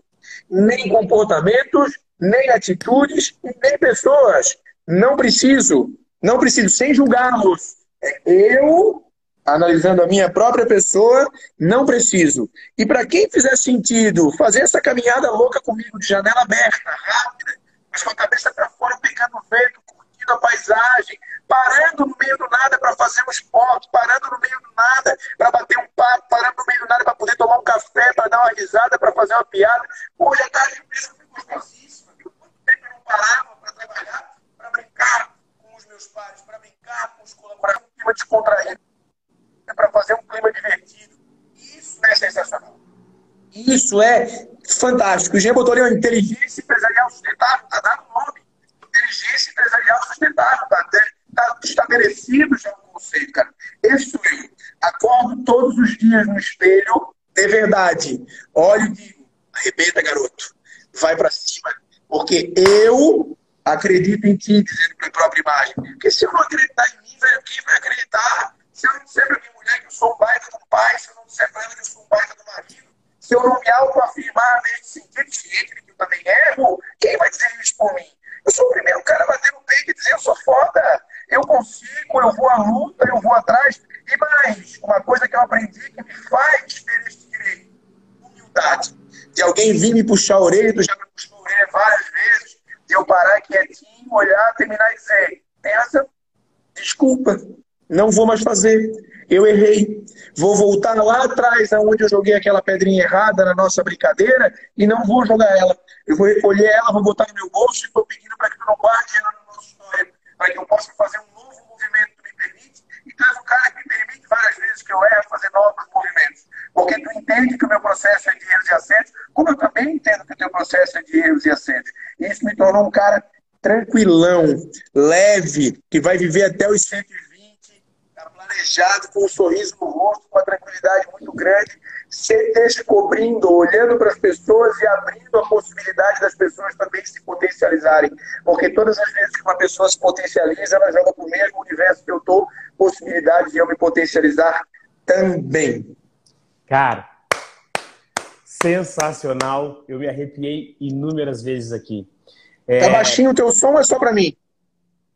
Nem comportamentos, nem atitudes nem pessoas. Não preciso, não preciso, sem julgá-los. Eu analisando a minha própria pessoa, não preciso. E para quem fizer sentido fazer essa caminhada louca comigo, de janela aberta, rápida, mas com a cabeça para fora, pegando vento, curtindo a paisagem, parando no meio do nada para fazer um esporte, parando no meio do nada para bater um papo, parando no meio do nada para poder tomar um café, para dar uma risada, para fazer uma piada. Pô, já tá gostosíssima. Quanto tempo eu não parava para trabalhar, para brincar com os meus pais, para brincar com os colaboradores, um clima descontraído é para fazer um clima divertido. Isso é sensacional. Isso é fantástico. O Jean botou ali uma inteligência empresarial sustentável, está dado o nome. Inteligência empresarial sustentável, está tá estabelecido já o conceito, cara. Esse sou eu. Acordo todos os dias no espelho, de verdade. Olho e digo, arrebenta, garoto. Vai para cima. Porque eu acredito em ti, dizendo para a própria imagem. Porque se eu não acreditar em mim, velho, quem vai acreditar? Se eu não disser para minha mulher que eu sou um baita do pai, se eu não disser para ela que eu sou um baita do marido, se eu não me autoafirmar nesse sentido, de que eu também erro, quem vai dizer isso por mim? Eu sou o primeiro cara a bater no peito e dizer eu sou foda, eu eu vou à luta, eu vou atrás. E mais, uma coisa que eu aprendi que me faz ter esse direito, humildade. De alguém vir me puxar a orelha, tu já me puxou a orelha várias vezes, de eu parar quietinho, olhar, terminar e dizer, pensa, desculpa, não vou mais fazer. Eu errei. Vou voltar lá atrás, aonde eu joguei aquela pedrinha errada na nossa brincadeira, e não vou jogar ela. Eu vou recolher ela, vou botar no meu bolso e estou pedindo para que tu não guarde ela na nossa história, para que eu possa fazer um novo movimento que me permite. E tu és o cara que me permite várias vezes que eu erro fazer novos movimentos. Porque tu entende que o meu processo é de erros e acertos, como eu também entendo que o teu processo é de erros e acertos. E isso me tornou um cara tranquilão, leve, que vai viver até os 120 planejado, com um sorriso no rosto, com uma tranquilidade muito grande, se descobrindo, olhando para as pessoas e abrindo a possibilidade das pessoas também se potencializarem. Porque todas as vezes que uma pessoa se potencializa, ela joga para o mesmo universo que eu estou, possibilidade de eu me potencializar também. Cara, sensacional. Eu me arrepiei inúmeras vezes aqui. É... Tá baixinho o teu som ou é só para mim?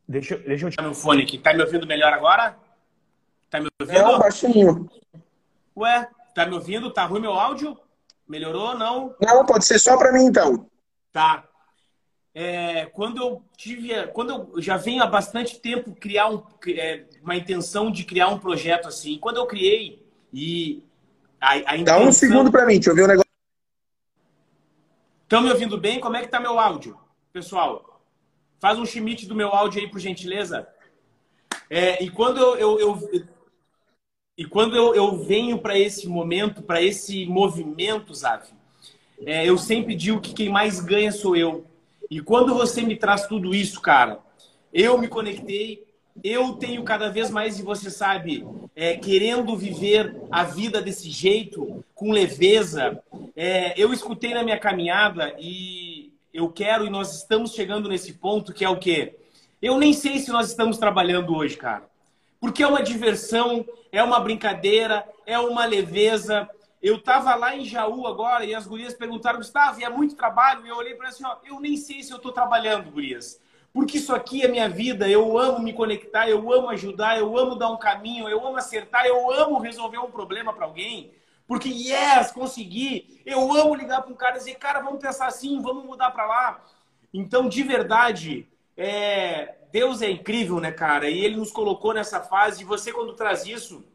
Deixa, deixa eu tirar meu fone aqui. Tá me ouvindo melhor agora? Tá me ouvindo? Não, baixinho. Ué, tá me ouvindo? Tá ruim meu áudio? Melhorou não? Não, pode ser só para mim então. Tá. É, quando eu tive, quando eu já venho há bastante tempo criar um, é, uma intenção de criar um projeto assim. Quando eu criei e a, a intenção... Dá um segundo para mim, deixa eu ver o negócio. Estão me ouvindo bem? Como é que tá meu áudio, pessoal? Faz um schmidt do meu áudio aí, por gentileza. É, e quando eu, eu, eu e quando eu, eu venho para esse momento, para esse movimento, Zav, é, eu sempre digo que quem mais ganha sou eu. E quando você me traz tudo isso, cara, eu me conectei, eu tenho cada vez mais, e você sabe, é, querendo viver a vida desse jeito, com leveza. É, eu escutei na minha caminhada e eu quero, e nós estamos chegando nesse ponto que é o quê? Eu nem sei se nós estamos trabalhando hoje, cara. Porque é uma diversão, é uma brincadeira, é uma leveza. Eu estava lá em Jaú agora e as gurias perguntaram, Gustavo, e é muito trabalho? E eu olhei para assim, ó, eu nem sei se eu estou trabalhando, gurias. Porque isso aqui é minha vida, eu amo me conectar, eu amo ajudar, eu amo dar um caminho, eu amo acertar, eu amo resolver um problema para alguém. Porque, yes, consegui. Eu amo ligar para um cara e dizer, cara, vamos pensar assim, vamos mudar para lá. Então, de verdade, é... Deus é incrível, né, cara? E Ele nos colocou nessa fase. E você, quando traz isso,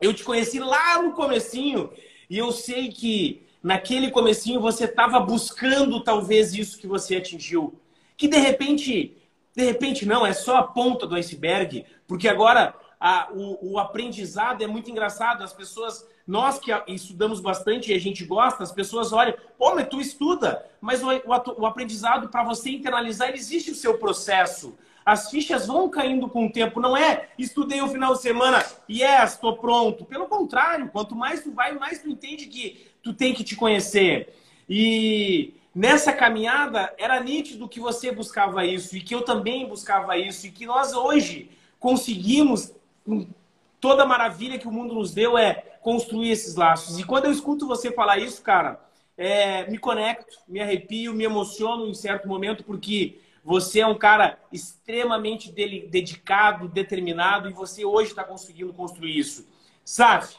eu te conheci lá no comecinho e eu sei que naquele comecinho você estava buscando talvez isso que você atingiu. Que de repente, de repente não, é só a ponta do iceberg, porque agora a, o, o, aprendizado é muito engraçado. As pessoas, nós que estudamos bastante e a gente gosta, as pessoas olham, pô, mas tu estuda, mas o, o, o aprendizado, para você internalizar, existe o seu processo. As fichas vão caindo com o tempo. Não é estudei o final de semana, yes, estou pronto. Pelo contrário, quanto mais tu vai, mais tu entende que tu tem que te conhecer. E nessa caminhada era nítido que você buscava isso e que eu também buscava isso e que nós hoje conseguimos com toda a maravilha que o mundo nos deu é construir esses laços. E quando eu escuto você falar isso, cara, é, me conecto, me arrepio, me emociono em certo momento porque você é um cara extremamente dedicado, determinado e você hoje está conseguindo construir isso. Saf,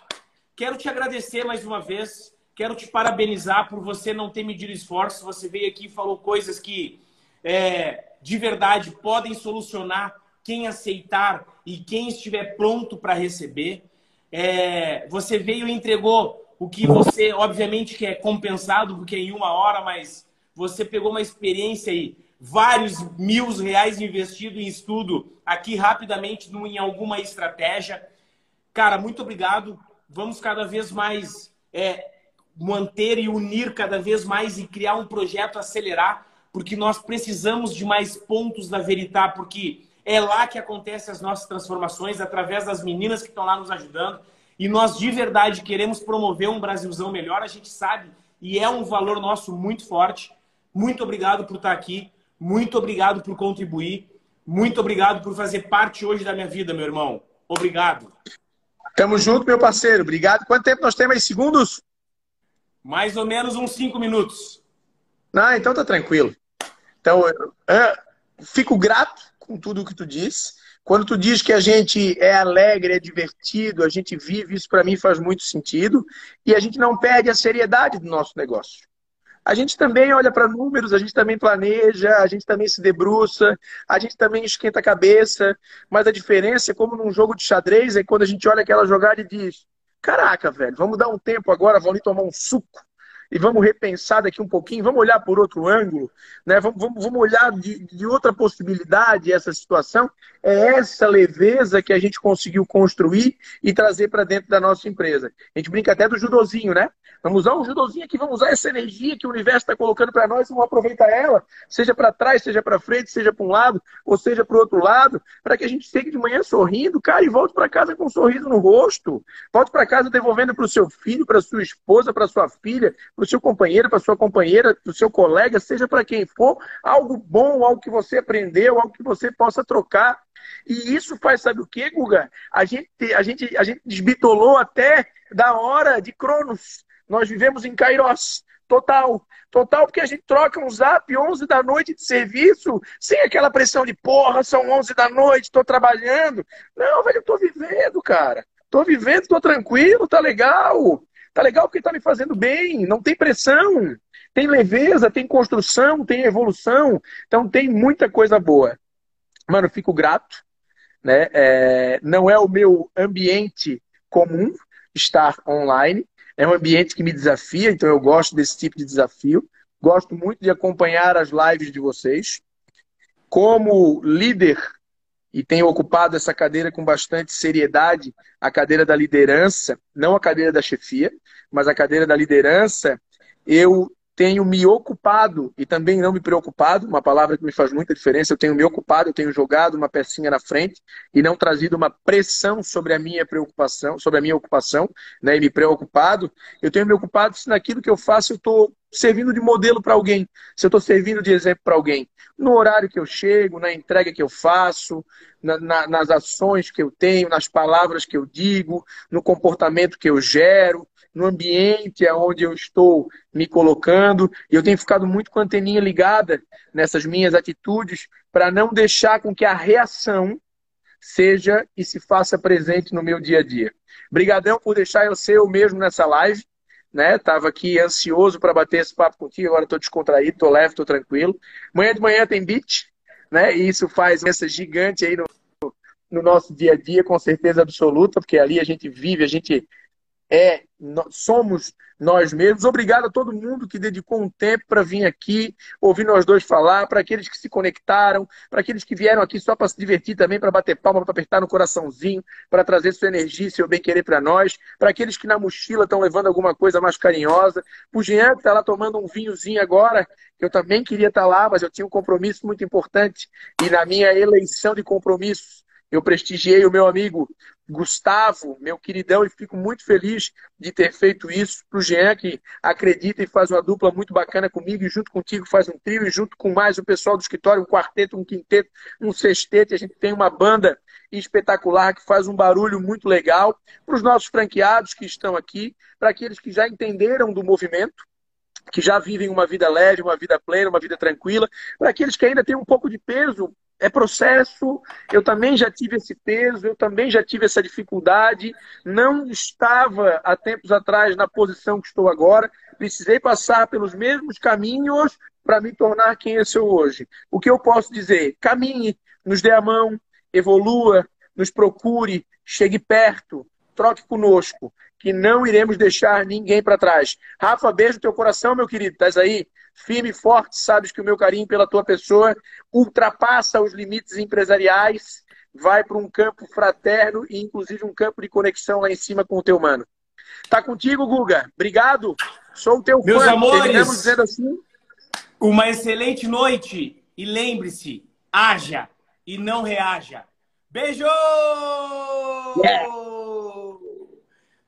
quero te agradecer mais uma vez. Quero te parabenizar por você não ter medido esforço. Você veio aqui e falou coisas que, é, de verdade, podem solucionar quem aceitar e quem estiver pronto para receber. É, você veio e entregou o que você, obviamente, que é compensado, porque é em uma hora, mas você pegou uma experiência aí vários mil reais investido em estudo aqui rapidamente em alguma estratégia. Cara, muito obrigado. Vamos cada vez mais é, manter e unir cada vez mais e criar um projeto acelerar, porque nós precisamos de mais pontos da Veritá, porque é lá que acontecem as nossas transformações, através das meninas que estão lá nos ajudando. E nós de verdade queremos promover um Brasilzão melhor, a gente sabe, e é um valor nosso muito forte. Muito obrigado por estar aqui. Muito obrigado por contribuir. Muito obrigado por fazer parte hoje da minha vida, meu irmão. Obrigado. Tamo junto, meu parceiro. Obrigado. Quanto tempo nós temos aí? Segundos? Mais ou menos uns cinco minutos. Ah, então tá tranquilo. Então, é, fico grato com tudo o que tu disse. Quando tu diz que a gente é alegre, é divertido, a gente vive, isso para mim faz muito sentido. E a gente não perde a seriedade do nosso negócio. A gente também olha para números, a gente também planeja, a gente também se debruça, a gente também esquenta a cabeça, mas a diferença é como num jogo de xadrez, é quando a gente olha aquela jogada e diz: Caraca, velho, vamos dar um tempo agora, vamos ali tomar um suco e vamos repensar daqui um pouquinho, vamos olhar por outro ângulo, né? vamos, vamos, vamos olhar de, de outra possibilidade essa situação. É essa leveza que a gente conseguiu construir e trazer para dentro da nossa empresa. A gente brinca até do judozinho, né? Vamos usar um judozinho aqui, vamos usar essa energia que o universo está colocando para nós, vamos aproveitar ela, seja para trás, seja para frente, seja para um lado, ou seja para o outro lado, para que a gente chegue de manhã sorrindo, cara, e volte para casa com um sorriso no rosto. Volte para casa devolvendo para o seu filho, para sua esposa, para sua filha, para o seu companheiro, para sua companheira, para o seu colega, seja para quem for, algo bom, algo que você aprendeu, algo que você possa trocar. E isso faz, sabe o que, Guga? A gente, a, gente, a gente desbitolou até da hora de Cronos. Nós vivemos em Kairos. Total. Total, porque a gente troca um zap 11 da noite de serviço, sem aquela pressão de porra, são 11 da noite, estou trabalhando. Não, velho, eu estou vivendo, cara. Estou vivendo, estou tranquilo, tá legal. Tá legal porque tá me fazendo bem, não tem pressão. Tem leveza, tem construção, tem evolução. Então tem muita coisa boa. Mano, fico grato. Né? É, não é o meu ambiente comum estar online. É um ambiente que me desafia, então eu gosto desse tipo de desafio. Gosto muito de acompanhar as lives de vocês. Como líder, e tenho ocupado essa cadeira com bastante seriedade, a cadeira da liderança, não a cadeira da chefia, mas a cadeira da liderança, eu tenho me ocupado e também não me preocupado, uma palavra que me faz muita diferença, eu tenho me ocupado, eu tenho jogado uma pecinha na frente e não trazido uma pressão sobre a minha preocupação, sobre a minha ocupação, né, e me preocupado, eu tenho me ocupado se naquilo que eu faço eu estou servindo de modelo para alguém, se eu estou servindo de exemplo para alguém, no horário que eu chego, na entrega que eu faço, na, na, nas ações que eu tenho, nas palavras que eu digo, no comportamento que eu gero, no ambiente onde eu estou me colocando. E eu tenho ficado muito com a anteninha ligada nessas minhas atitudes para não deixar com que a reação seja e se faça presente no meu dia a dia. Obrigadão por deixar eu ser eu mesmo nessa live. Né? Tava aqui ansioso para bater esse papo contigo, agora estou descontraído, estou leve, estou tranquilo. Manhã de manhã tem beat, né? E isso faz essa gigante aí no, no nosso dia a dia, com certeza absoluta, porque ali a gente vive, a gente é somos nós mesmos. Obrigado a todo mundo que dedicou um tempo para vir aqui, ouvir nós dois falar, para aqueles que se conectaram, para aqueles que vieram aqui só para se divertir também, para bater palma, para apertar no coraçãozinho, para trazer sua energia seu bem-querer para nós, para aqueles que na mochila estão levando alguma coisa mais carinhosa, o Jean que está lá tomando um vinhozinho agora, eu também queria estar tá lá, mas eu tinha um compromisso muito importante, e na minha eleição de compromissos, eu prestigiei o meu amigo Gustavo, meu queridão, e fico muito feliz de ter feito isso para o Jean, que acredita e faz uma dupla muito bacana comigo, e junto contigo faz um trio, e junto com mais o pessoal do escritório, um quarteto, um quinteto, um sexteto, a gente tem uma banda espetacular que faz um barulho muito legal. Para os nossos franqueados que estão aqui, para aqueles que já entenderam do movimento, que já vivem uma vida leve, uma vida plena, uma vida tranquila, para aqueles que ainda têm um pouco de peso é processo, eu também já tive esse peso, eu também já tive essa dificuldade, não estava há tempos atrás na posição que estou agora, precisei passar pelos mesmos caminhos para me tornar quem eu sou hoje. O que eu posso dizer? Caminhe, nos dê a mão, evolua, nos procure, chegue perto, troque conosco, que não iremos deixar ninguém para trás. Rafa, beijo no teu coração, meu querido. Estás aí? Firme e forte, sabes que o meu carinho pela tua pessoa ultrapassa os limites empresariais, vai para um campo fraterno e inclusive um campo de conexão lá em cima com o teu mano. Tá contigo, Guga. Obrigado. Sou o teu Meus fã. amores, dizendo assim. Uma excelente noite e lembre-se, haja e não reaja. Beijo! Yeah.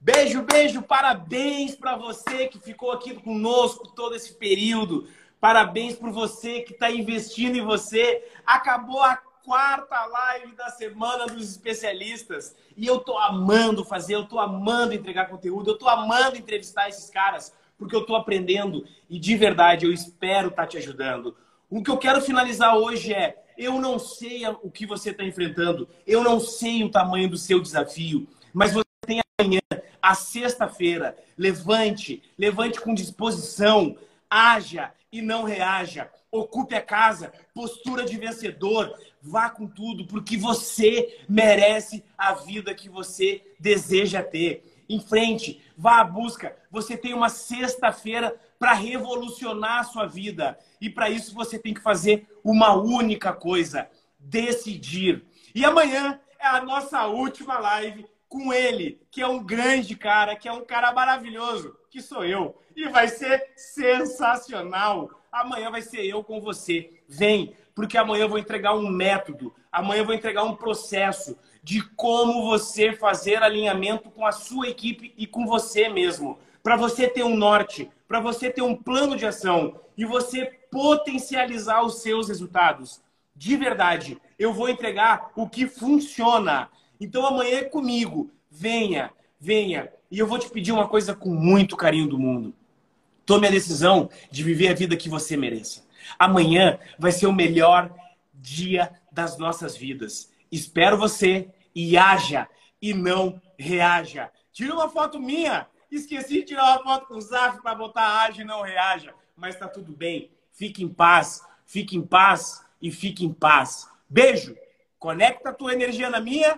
Beijo, beijo, parabéns para você que ficou aqui conosco todo esse período. Parabéns por você que está investindo em você. Acabou a quarta live da semana dos especialistas e eu tô amando fazer, eu tô amando entregar conteúdo, eu tô amando entrevistar esses caras porque eu tô aprendendo e de verdade eu espero estar tá te ajudando. O que eu quero finalizar hoje é: eu não sei o que você está enfrentando, eu não sei o tamanho do seu desafio, mas você tem amanhã a sexta-feira. Levante, levante com disposição, haja e não reaja. Ocupe a casa, postura de vencedor, vá com tudo, porque você merece a vida que você deseja ter. Em frente, vá à busca. Você tem uma sexta-feira para revolucionar a sua vida. E para isso você tem que fazer uma única coisa: decidir. E amanhã é a nossa última live com ele, que é um grande cara, que é um cara maravilhoso, que sou eu. E vai ser sensacional. Amanhã vai ser eu com você. Vem, porque amanhã eu vou entregar um método, amanhã eu vou entregar um processo de como você fazer alinhamento com a sua equipe e com você mesmo para você ter um norte, para você ter um plano de ação e você potencializar os seus resultados. De verdade, eu vou entregar o que funciona. Então amanhã é comigo. Venha, venha. E eu vou te pedir uma coisa com muito carinho do mundo. Tome a decisão de viver a vida que você mereça. Amanhã vai ser o melhor dia das nossas vidas. Espero você e haja e não reaja. Tira uma foto minha. Esqueci de tirar uma foto com o Zaf para botar haja e não reaja. Mas tá tudo bem. Fique em paz. Fique em paz e fique em paz. Beijo. Conecta a tua energia na minha.